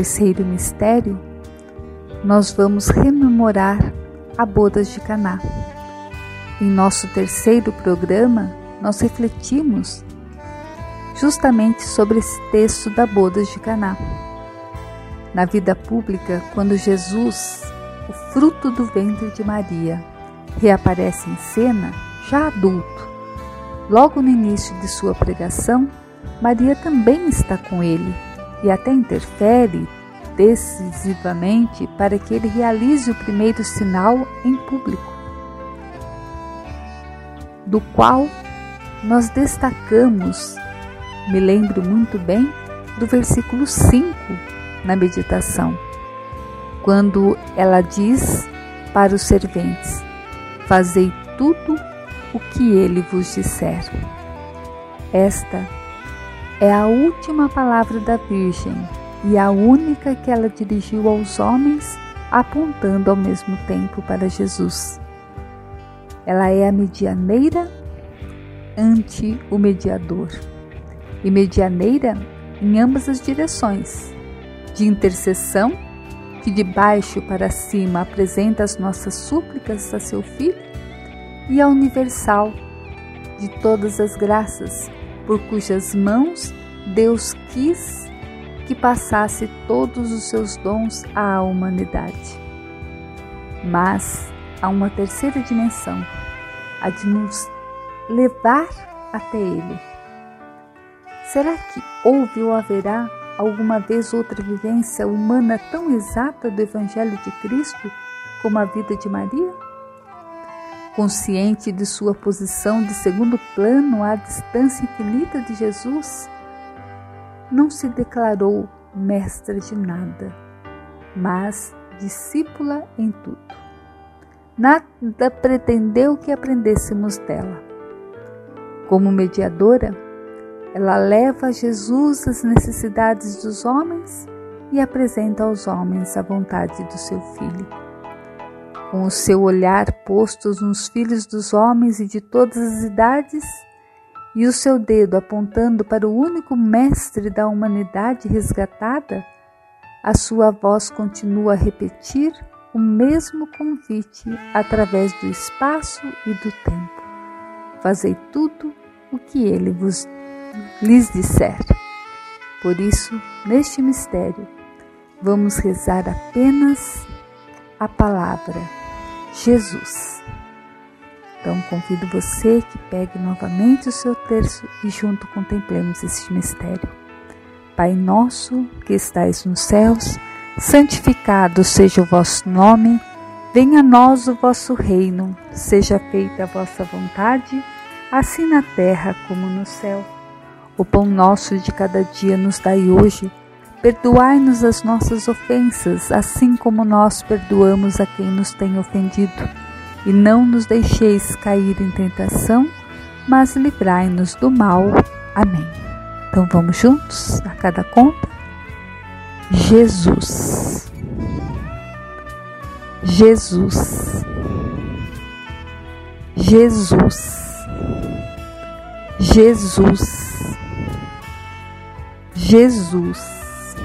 B: terceiro mistério, nós vamos rememorar a bodas de Caná. Em nosso terceiro programa, nós refletimos justamente sobre esse texto da bodas de Caná. Na vida pública, quando Jesus, o fruto do ventre de Maria, reaparece em cena, já adulto, logo no início de sua pregação, Maria também está com ele e até interfere decisivamente para que ele realize o primeiro sinal em público, do qual nós destacamos, me lembro muito bem, do versículo 5 na meditação, quando ela diz para os serventes: Fazei tudo o que ele vos disser. Esta é a última palavra da Virgem e a única que ela dirigiu aos homens, apontando ao mesmo tempo para Jesus. Ela é a medianeira ante o mediador e medianeira em ambas as direções, de intercessão, que de baixo para cima apresenta as nossas súplicas a seu Filho, e a universal, de todas as graças, por cujas mãos Deus quis que passasse todos os seus dons à humanidade. Mas, a uma terceira dimensão, a de nos levar até Ele. Será que houve ou haverá alguma vez outra vivência humana tão exata do Evangelho de Cristo como a vida de Maria? Consciente de sua posição de segundo plano à distância infinita de Jesus, não se declarou mestra de nada, mas discípula em tudo. Nada pretendeu que aprendêssemos dela. Como mediadora, ela leva a Jesus as necessidades dos homens e apresenta aos homens a vontade do seu Filho. Com o seu olhar postos nos filhos dos homens e de todas as idades, e o seu dedo apontando para o único mestre da humanidade resgatada, a sua voz continua a repetir o mesmo convite através do espaço e do tempo. Fazei tudo o que ele vos lhes disser. Por isso, neste mistério, vamos rezar apenas a palavra Jesus. Então, convido você que pegue novamente o seu terço e junto contemplemos este mistério. Pai nosso que estais nos céus, santificado seja o vosso nome, venha a nós o vosso reino, seja feita a vossa vontade, assim na terra como no céu. O pão nosso de cada dia nos dai hoje. Perdoai-nos as nossas ofensas, assim como nós perdoamos a quem nos tem ofendido. E não nos deixeis cair em tentação, mas livrai-nos do mal. Amém. Então vamos juntos, a cada conta. Jesus. Jesus. Jesus. Jesus. Jesus.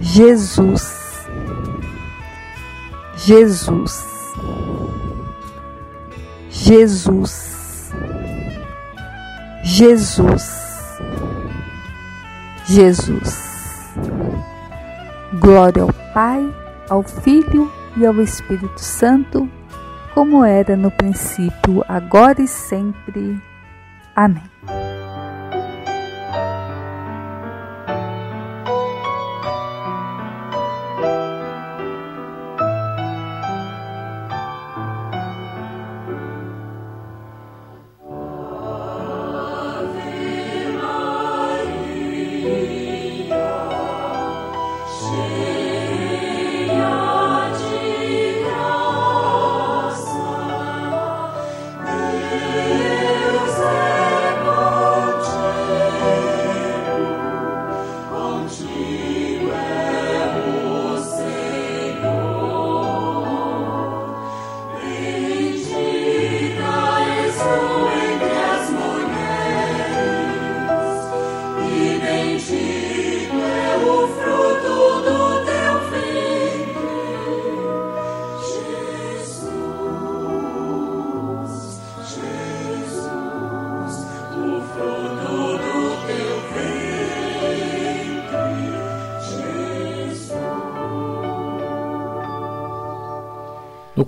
B: Jesus. Jesus. Jesus. Jesus. Jesus. Glória ao Pai, ao Filho e ao Espírito Santo, como era no princípio, agora e sempre. Amém.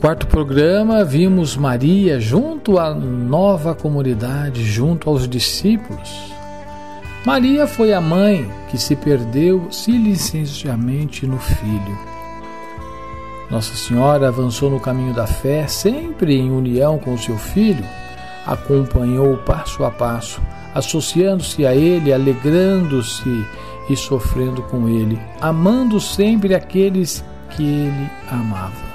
A: Quarto programa, vimos Maria junto à nova comunidade, junto aos discípulos. Maria foi a mãe que se perdeu silenciosamente no filho. Nossa Senhora avançou no caminho da fé, sempre em união com seu filho, acompanhou passo a passo, associando-se a ele, alegrando-se e sofrendo com ele, amando sempre aqueles que ele amava.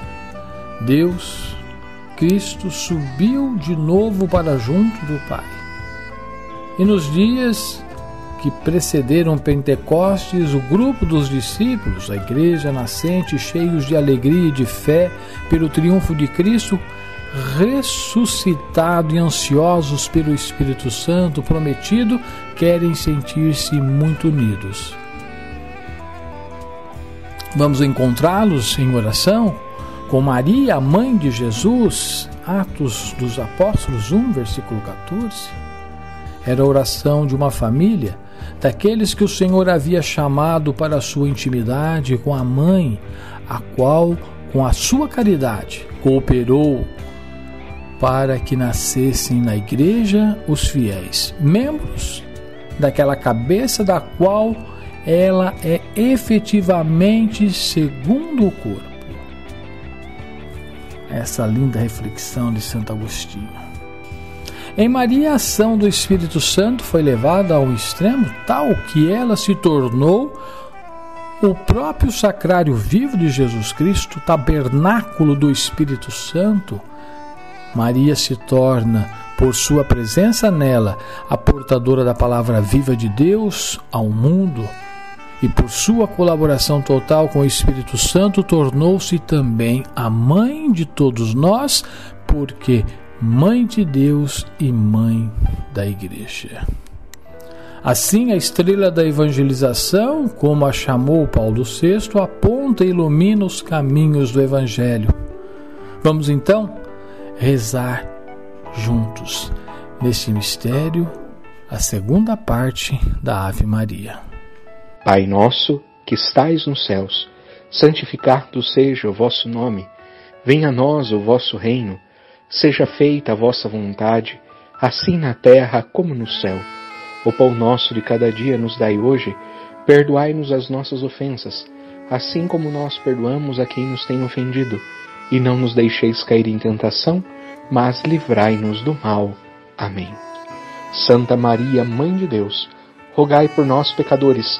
A: Deus, Cristo, subiu de novo para junto do Pai. E nos dias que precederam Pentecostes, o grupo dos discípulos, a igreja nascente, cheios de alegria e de fé pelo triunfo de Cristo, ressuscitado e ansiosos pelo Espírito Santo prometido, querem sentir-se muito unidos. Vamos encontrá-los em oração com Maria, mãe de Jesus, Atos dos Apóstolos 1, versículo 14. Era a oração de uma família, daqueles que o Senhor havia chamado para a sua intimidade com a mãe, a qual com a sua caridade, cooperou para que nascessem na igreja os fiéis, membros daquela cabeça da qual ela é efetivamente segundo o corpo. Essa linda reflexão de Santo Agostinho. Em Maria, a ação do Espírito Santo foi levada ao extremo tal que ela se tornou o próprio sacrário vivo de Jesus Cristo, tabernáculo do Espírito Santo. Maria se torna, por sua presença nela, a portadora da palavra viva de Deus ao mundo e por sua colaboração total com o Espírito Santo tornou-se também a mãe de todos nós, porque mãe de Deus e mãe da igreja. Assim, a estrela da evangelização, como a chamou Paulo VI, aponta e ilumina os caminhos do evangelho. Vamos então rezar juntos neste mistério, a segunda parte da Ave Maria.
I: Pai nosso, que estais nos céus, santificado seja o vosso nome. Venha a nós o vosso reino. Seja feita a vossa vontade, assim na terra como no céu. O pão nosso de cada dia nos dai hoje. Perdoai-nos as nossas ofensas, assim como nós perdoamos a quem nos tem ofendido. E não nos deixeis cair em tentação, mas livrai-nos do mal. Amém. Santa Maria, Mãe de Deus, rogai por nós, pecadores,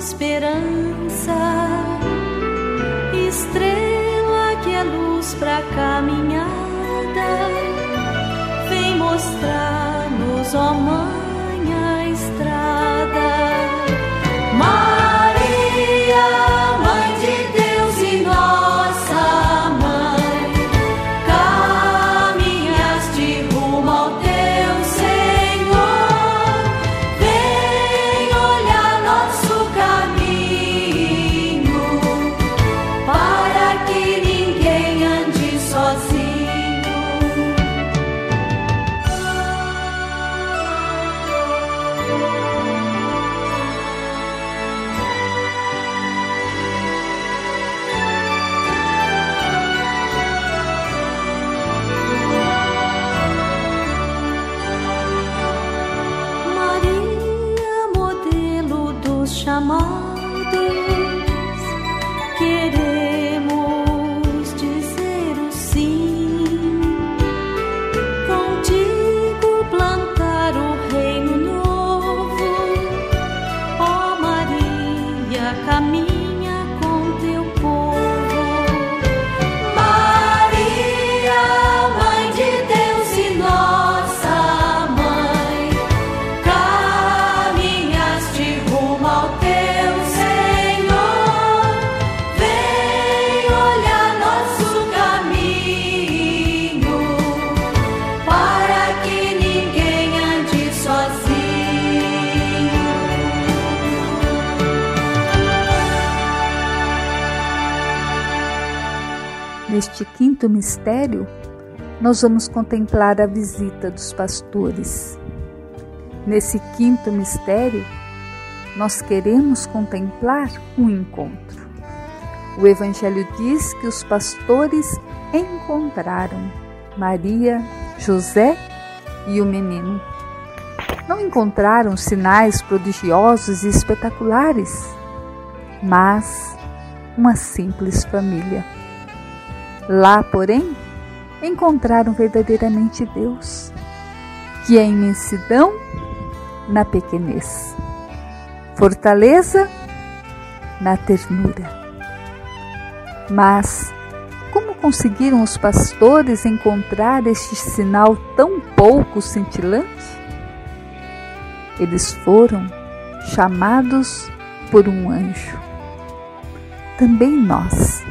C: Esperança, estrela que é luz pra caminhada, vem mostrar-nos, ó Mãe,
B: quinto mistério, nós vamos contemplar a visita dos pastores. Nesse quinto mistério, nós queremos contemplar um encontro. O Evangelho diz que os pastores encontraram Maria, José e o menino. Não encontraram sinais prodigiosos e espetaculares, mas uma simples família. Lá, porém, encontraram verdadeiramente Deus, que é imensidão na pequenez, fortaleza na ternura. Mas como conseguiram os pastores encontrar este sinal tão pouco cintilante? Eles foram chamados por um anjo. Também nós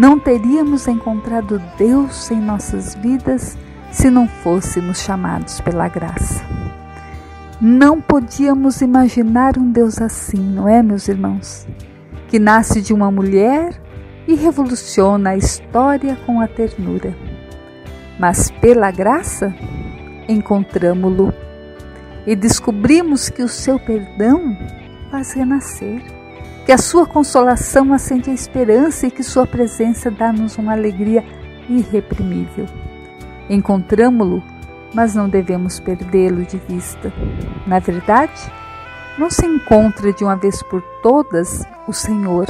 B: não teríamos encontrado Deus em nossas vidas se não fôssemos chamados pela graça. Não podíamos imaginar um Deus assim, não é, meus irmãos? Que nasce de uma mulher e revoluciona a história com a ternura. Mas pela graça, encontramo-lo e descobrimos que o seu perdão faz renascer, que a sua consolação acende a esperança e que sua presença dá-nos uma alegria irreprimível. Encontramo-lo, mas não devemos perdê-lo de vista. Na verdade, não se encontra de uma vez por todas o Senhor,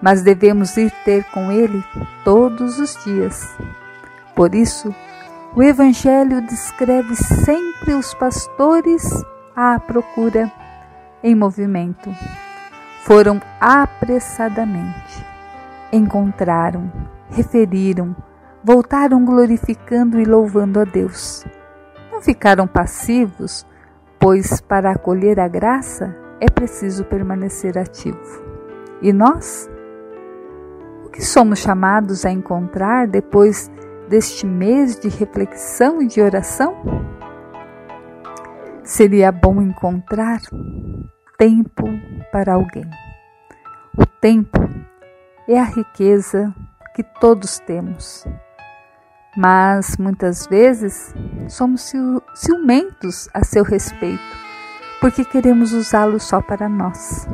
B: mas devemos ir ter com Ele todos os dias. Por isso, o Evangelho descreve sempre os pastores à procura, em movimento. Foram apressadamente, encontraram, referiram, voltaram glorificando e louvando a Deus. Não ficaram passivos, pois para acolher a graça é preciso permanecer ativo. E nós? O que somos chamados a encontrar depois deste mês de reflexão e de oração? Seria bom encontrar tempo para alguém. O tempo é a riqueza que todos temos, mas muitas vezes somos ciumentos a seu respeito, porque queremos usá-lo só para nós.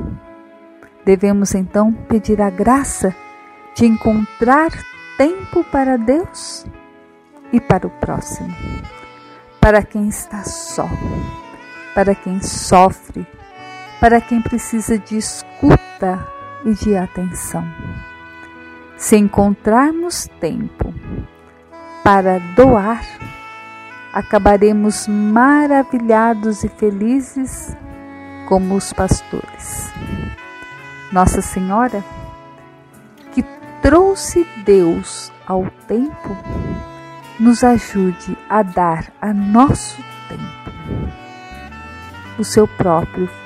B: Devemos então pedir a graça de encontrar tempo para Deus e para o próximo, para quem está só, para quem sofre, para quem precisa de escuta e de atenção. Se encontrarmos tempo para doar, acabaremos maravilhados e felizes como os pastores. Nossa Senhora trouxe Deus ao tempo, nos ajude a dar a nosso tempo o seu próprio.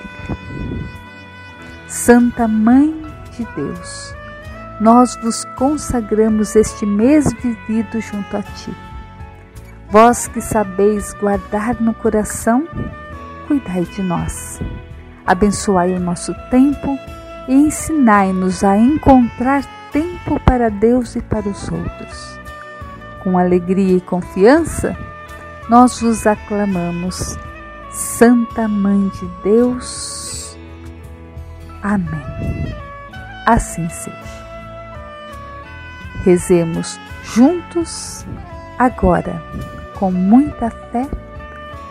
B: Santa Mãe de Deus, nós vos consagramos este mês vivido junto a Ti. Vós que sabeis guardar no coração, cuidai de nós. Abençoai o nosso tempo e ensinai-nos a encontrar tempo para Deus e para os outros. Com alegria e confiança, nós vos aclamamos, Santa Mãe de Deus. Amém. Assim seja. Rezemos juntos, agora, com muita fé,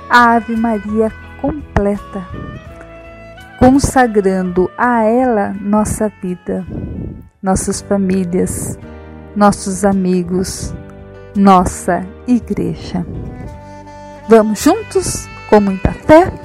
B: a Ave Maria completa, consagrando a ela nossa vida nossas famílias, nossos amigos, nossa igreja. Vamos juntos com muita fé?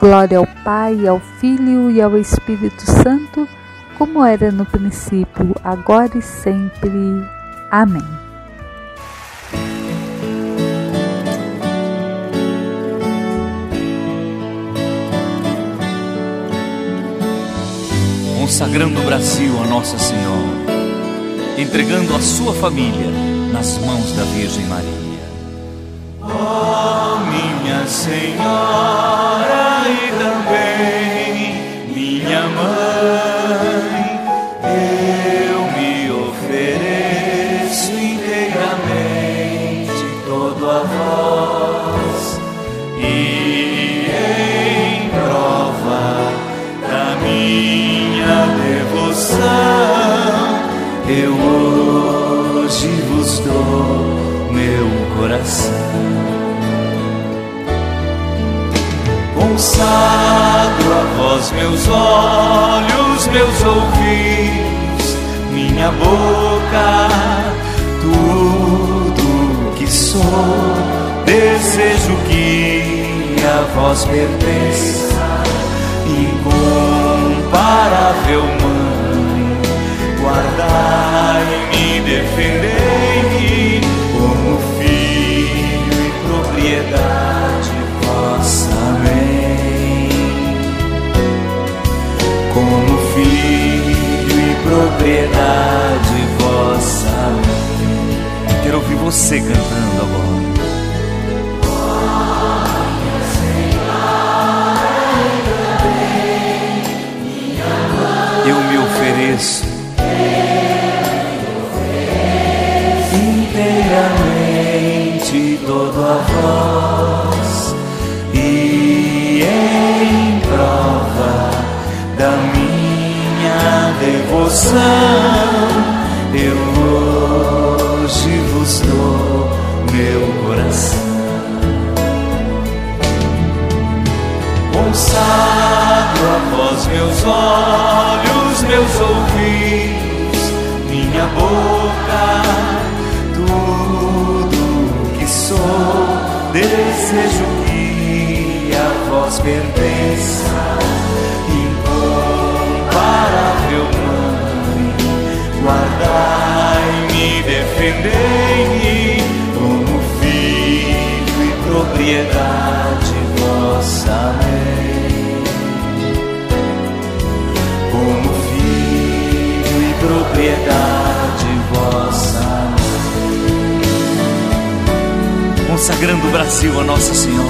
B: Glória ao Pai, ao Filho e ao Espírito Santo, como era no princípio, agora e sempre. Amém.
J: consagrando o Brasil a Nossa Senhora, entregando a sua família nas mãos da Virgem Maria.
K: Minha Senhora e também minha mãe, Consagro a vós meus olhos, meus ouvidos, minha boca, tudo que sou. Desejo que a vós pertença, incomparável mãe, guardai-me, defendei-me como filho e propriedade propriedade vossa.
J: Quero ouvir você cantando agora. Eu me ofereço
K: inteiramente todo a vós e em devoção eu hoje vos dou meu coração. Consagro a vós meus olhos meus ouvidos minha boca tudo desejo que a vós pertença. Defendei-me como filho e propriedade vossa. Amém. Como filho e propriedade vossa.
J: consagrando o Brasil a Nossa Senhora,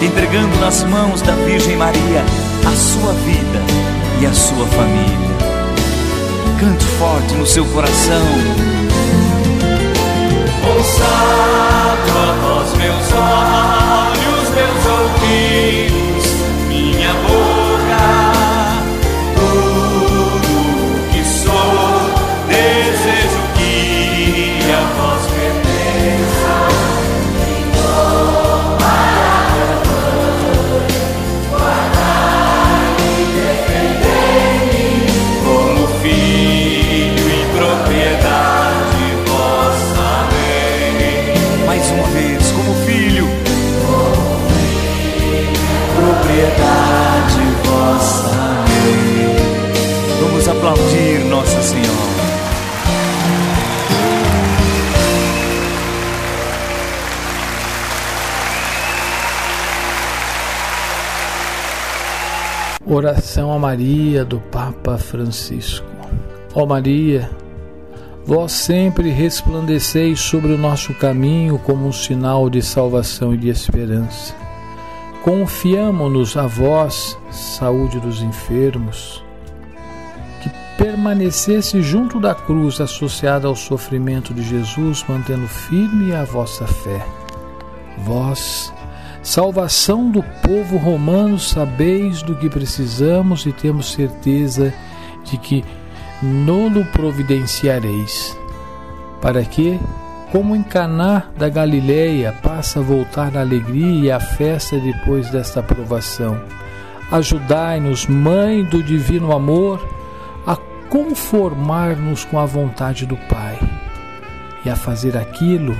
J: entregando nas mãos da Virgem Maria a sua vida e a sua família. Cante forte no seu coração.
K: Consagro a vós meus olhos, meus ouvidos,
A: Oração a Maria do Papa Francisco. Ó Maria, vós sempre resplandeceis sobre o nosso caminho como um sinal de salvação e de esperança. Confiamo-nos a vós, saúde dos enfermos, que permanecesse junto da cruz associada ao sofrimento de Jesus, mantendo firme a vossa fé. Vós, salvação do povo romano, sabeis do que precisamos e temos certeza de que nolo providenciareis, para que, como em Caná da Galileia, passa a voltar a alegria e a festa depois desta provação. Ajudai-nos, Mãe do Divino Amor, a conformar-nos com a vontade do Pai e a fazer aquilo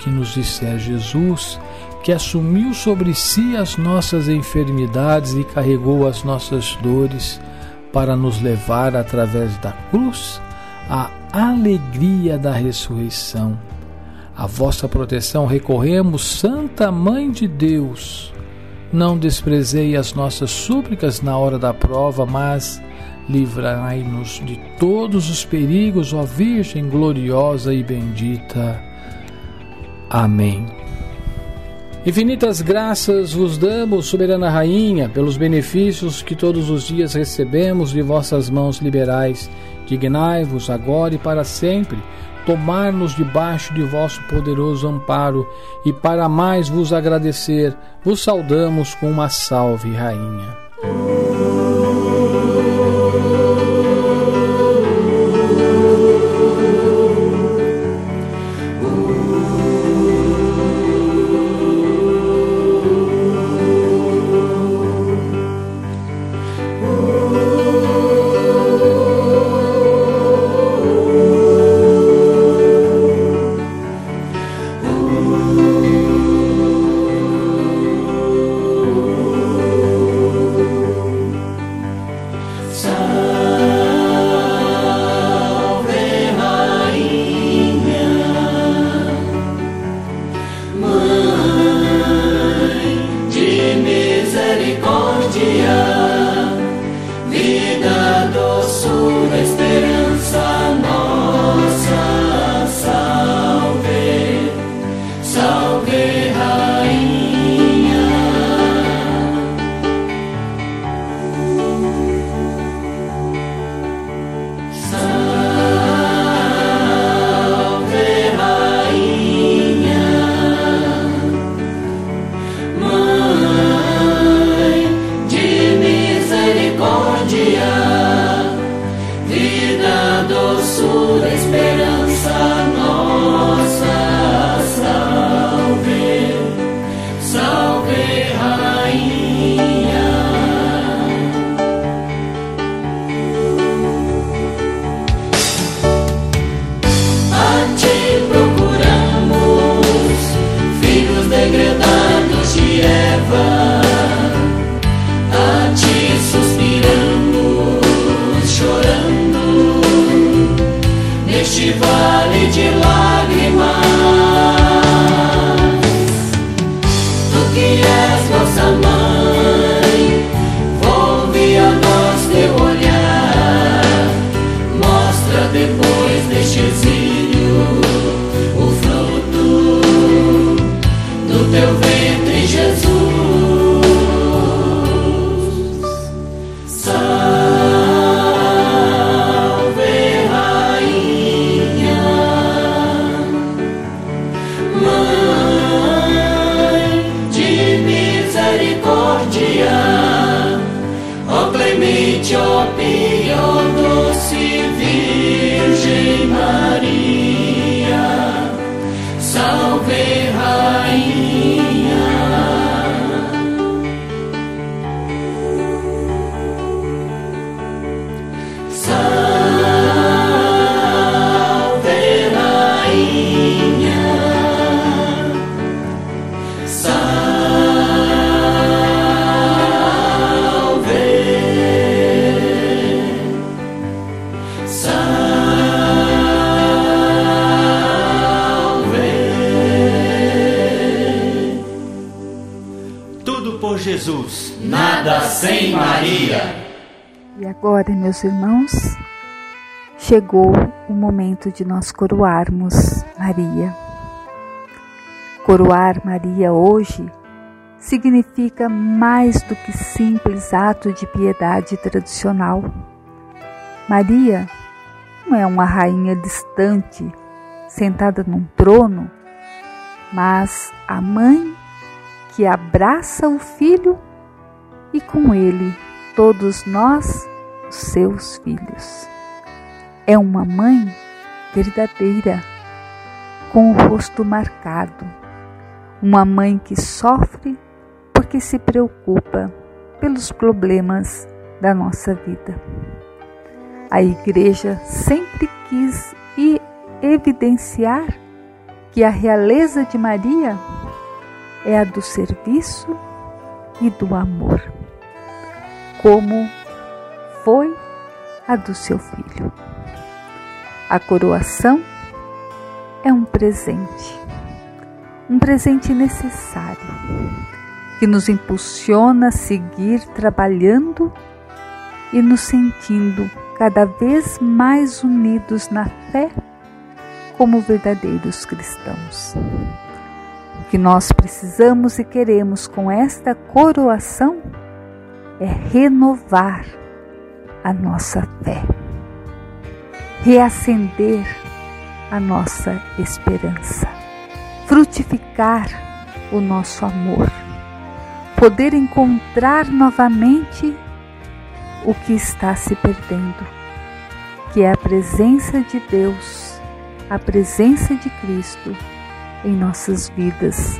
A: que nos disser Jesus, que assumiu sobre si as nossas enfermidades e carregou as nossas dores para nos levar através da cruz à alegria da ressurreição. A vossa proteção recorremos, Santa Mãe de Deus. Não desprezei as nossas súplicas na hora da prova, mas livrai-nos de todos os perigos, ó Virgem gloriosa e bendita. Amém. Infinitas graças vos damos, soberana rainha, pelos benefícios que todos os dias recebemos de vossas mãos liberais. Dignai-vos agora e para sempre tomar-nos debaixo de vosso poderoso amparo e para mais vos agradecer, vos saudamos com uma salve, rainha.
J: Jesus.
K: Nada sem Maria.
B: E agora, meus irmãos, chegou o momento de nós coroarmos Maria. Coroar Maria hoje significa mais do que simples ato de piedade tradicional. Maria não é uma rainha distante, sentada num trono, mas a mãe que abraça o filho e com ele todos nós, seus filhos. É uma mãe verdadeira, com o rosto marcado, uma mãe que sofre porque se preocupa pelos problemas da nossa vida. A igreja sempre quis evidenciar que a realeza de Maria é a do serviço e do amor, como foi a do seu filho. A coroação é um presente, um presente necessário, que nos impulsiona a seguir trabalhando e nos sentindo cada vez mais unidos na fé como verdadeiros cristãos. Que nós precisamos e queremos com esta coroação é renovar a nossa fé, reacender a nossa esperança, frutificar o nosso amor, poder encontrar novamente o que está se perdendo, que é a presença de Deus, a presença de Cristo em nossas vidas,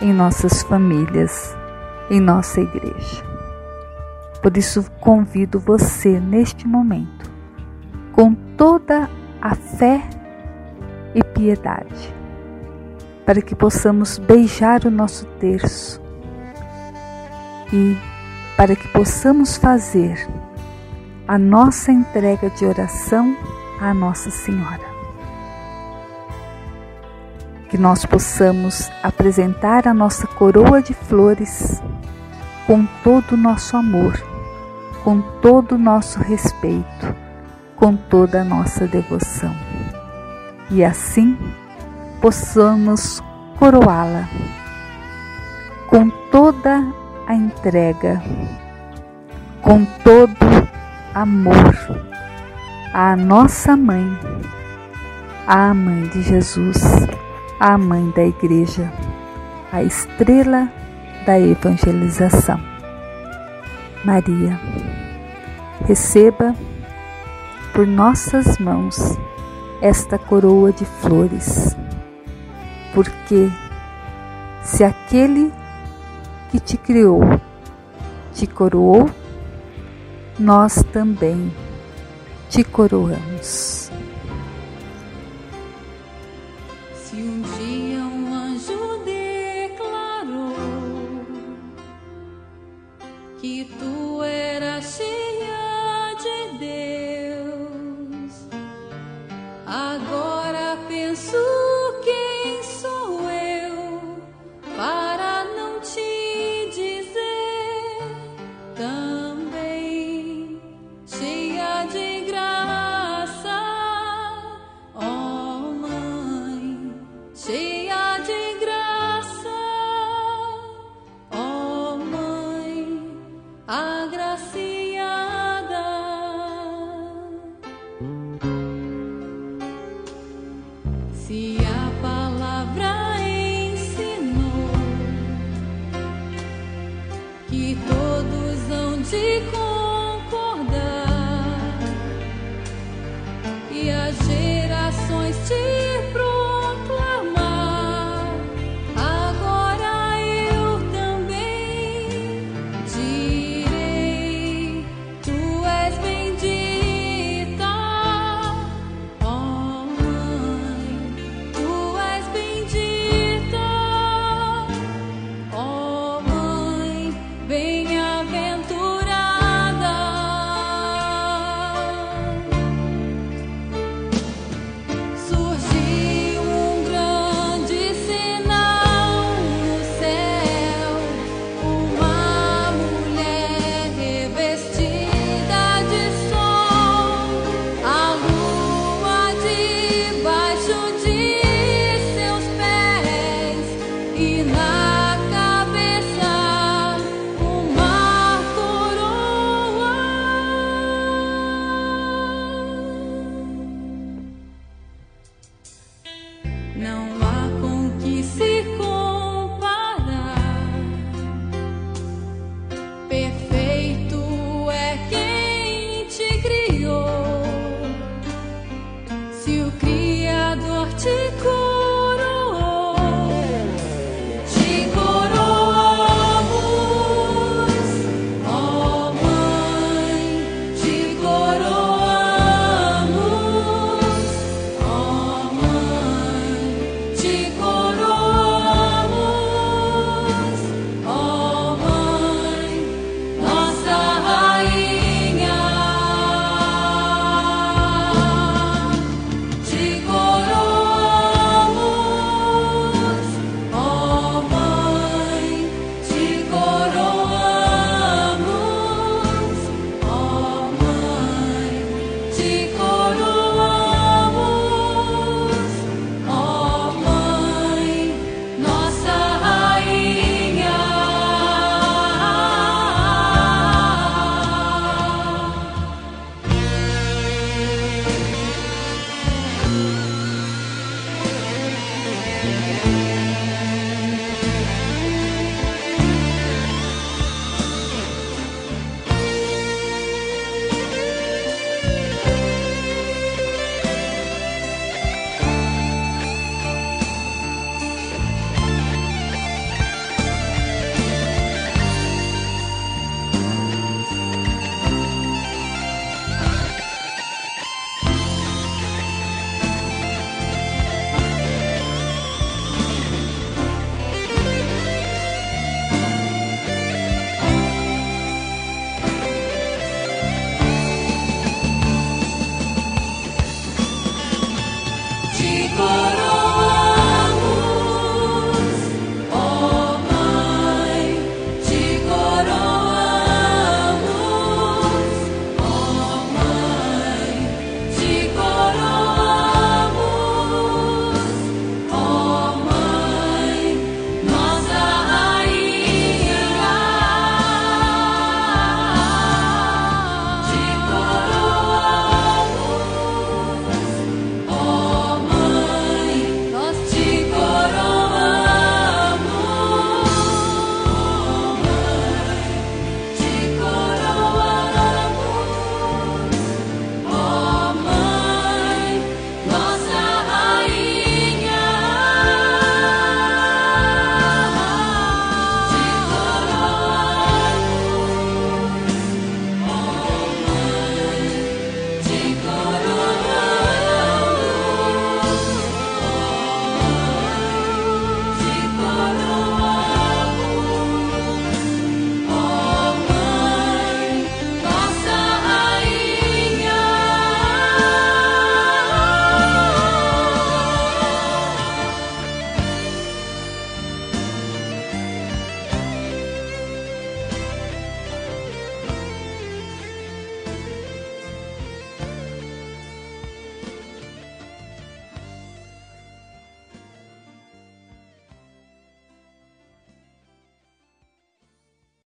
B: em nossas famílias, em nossa igreja. Por isso convido você neste momento, com toda a fé e piedade, para que possamos beijar o nosso terço e para que possamos fazer a nossa entrega de oração à Nossa Senhora. Que nós possamos apresentar a nossa coroa de flores com todo o nosso amor, com todo o nosso respeito, com toda a nossa devoção. E assim possamos coroá-la com toda a entrega, com todo amor à nossa mãe, à mãe de Jesus, à mãe da igreja, a estrela da evangelização. Maria, receba por nossas mãos esta coroa de flores, porque se aquele que te criou te coroou, nós também te coroamos.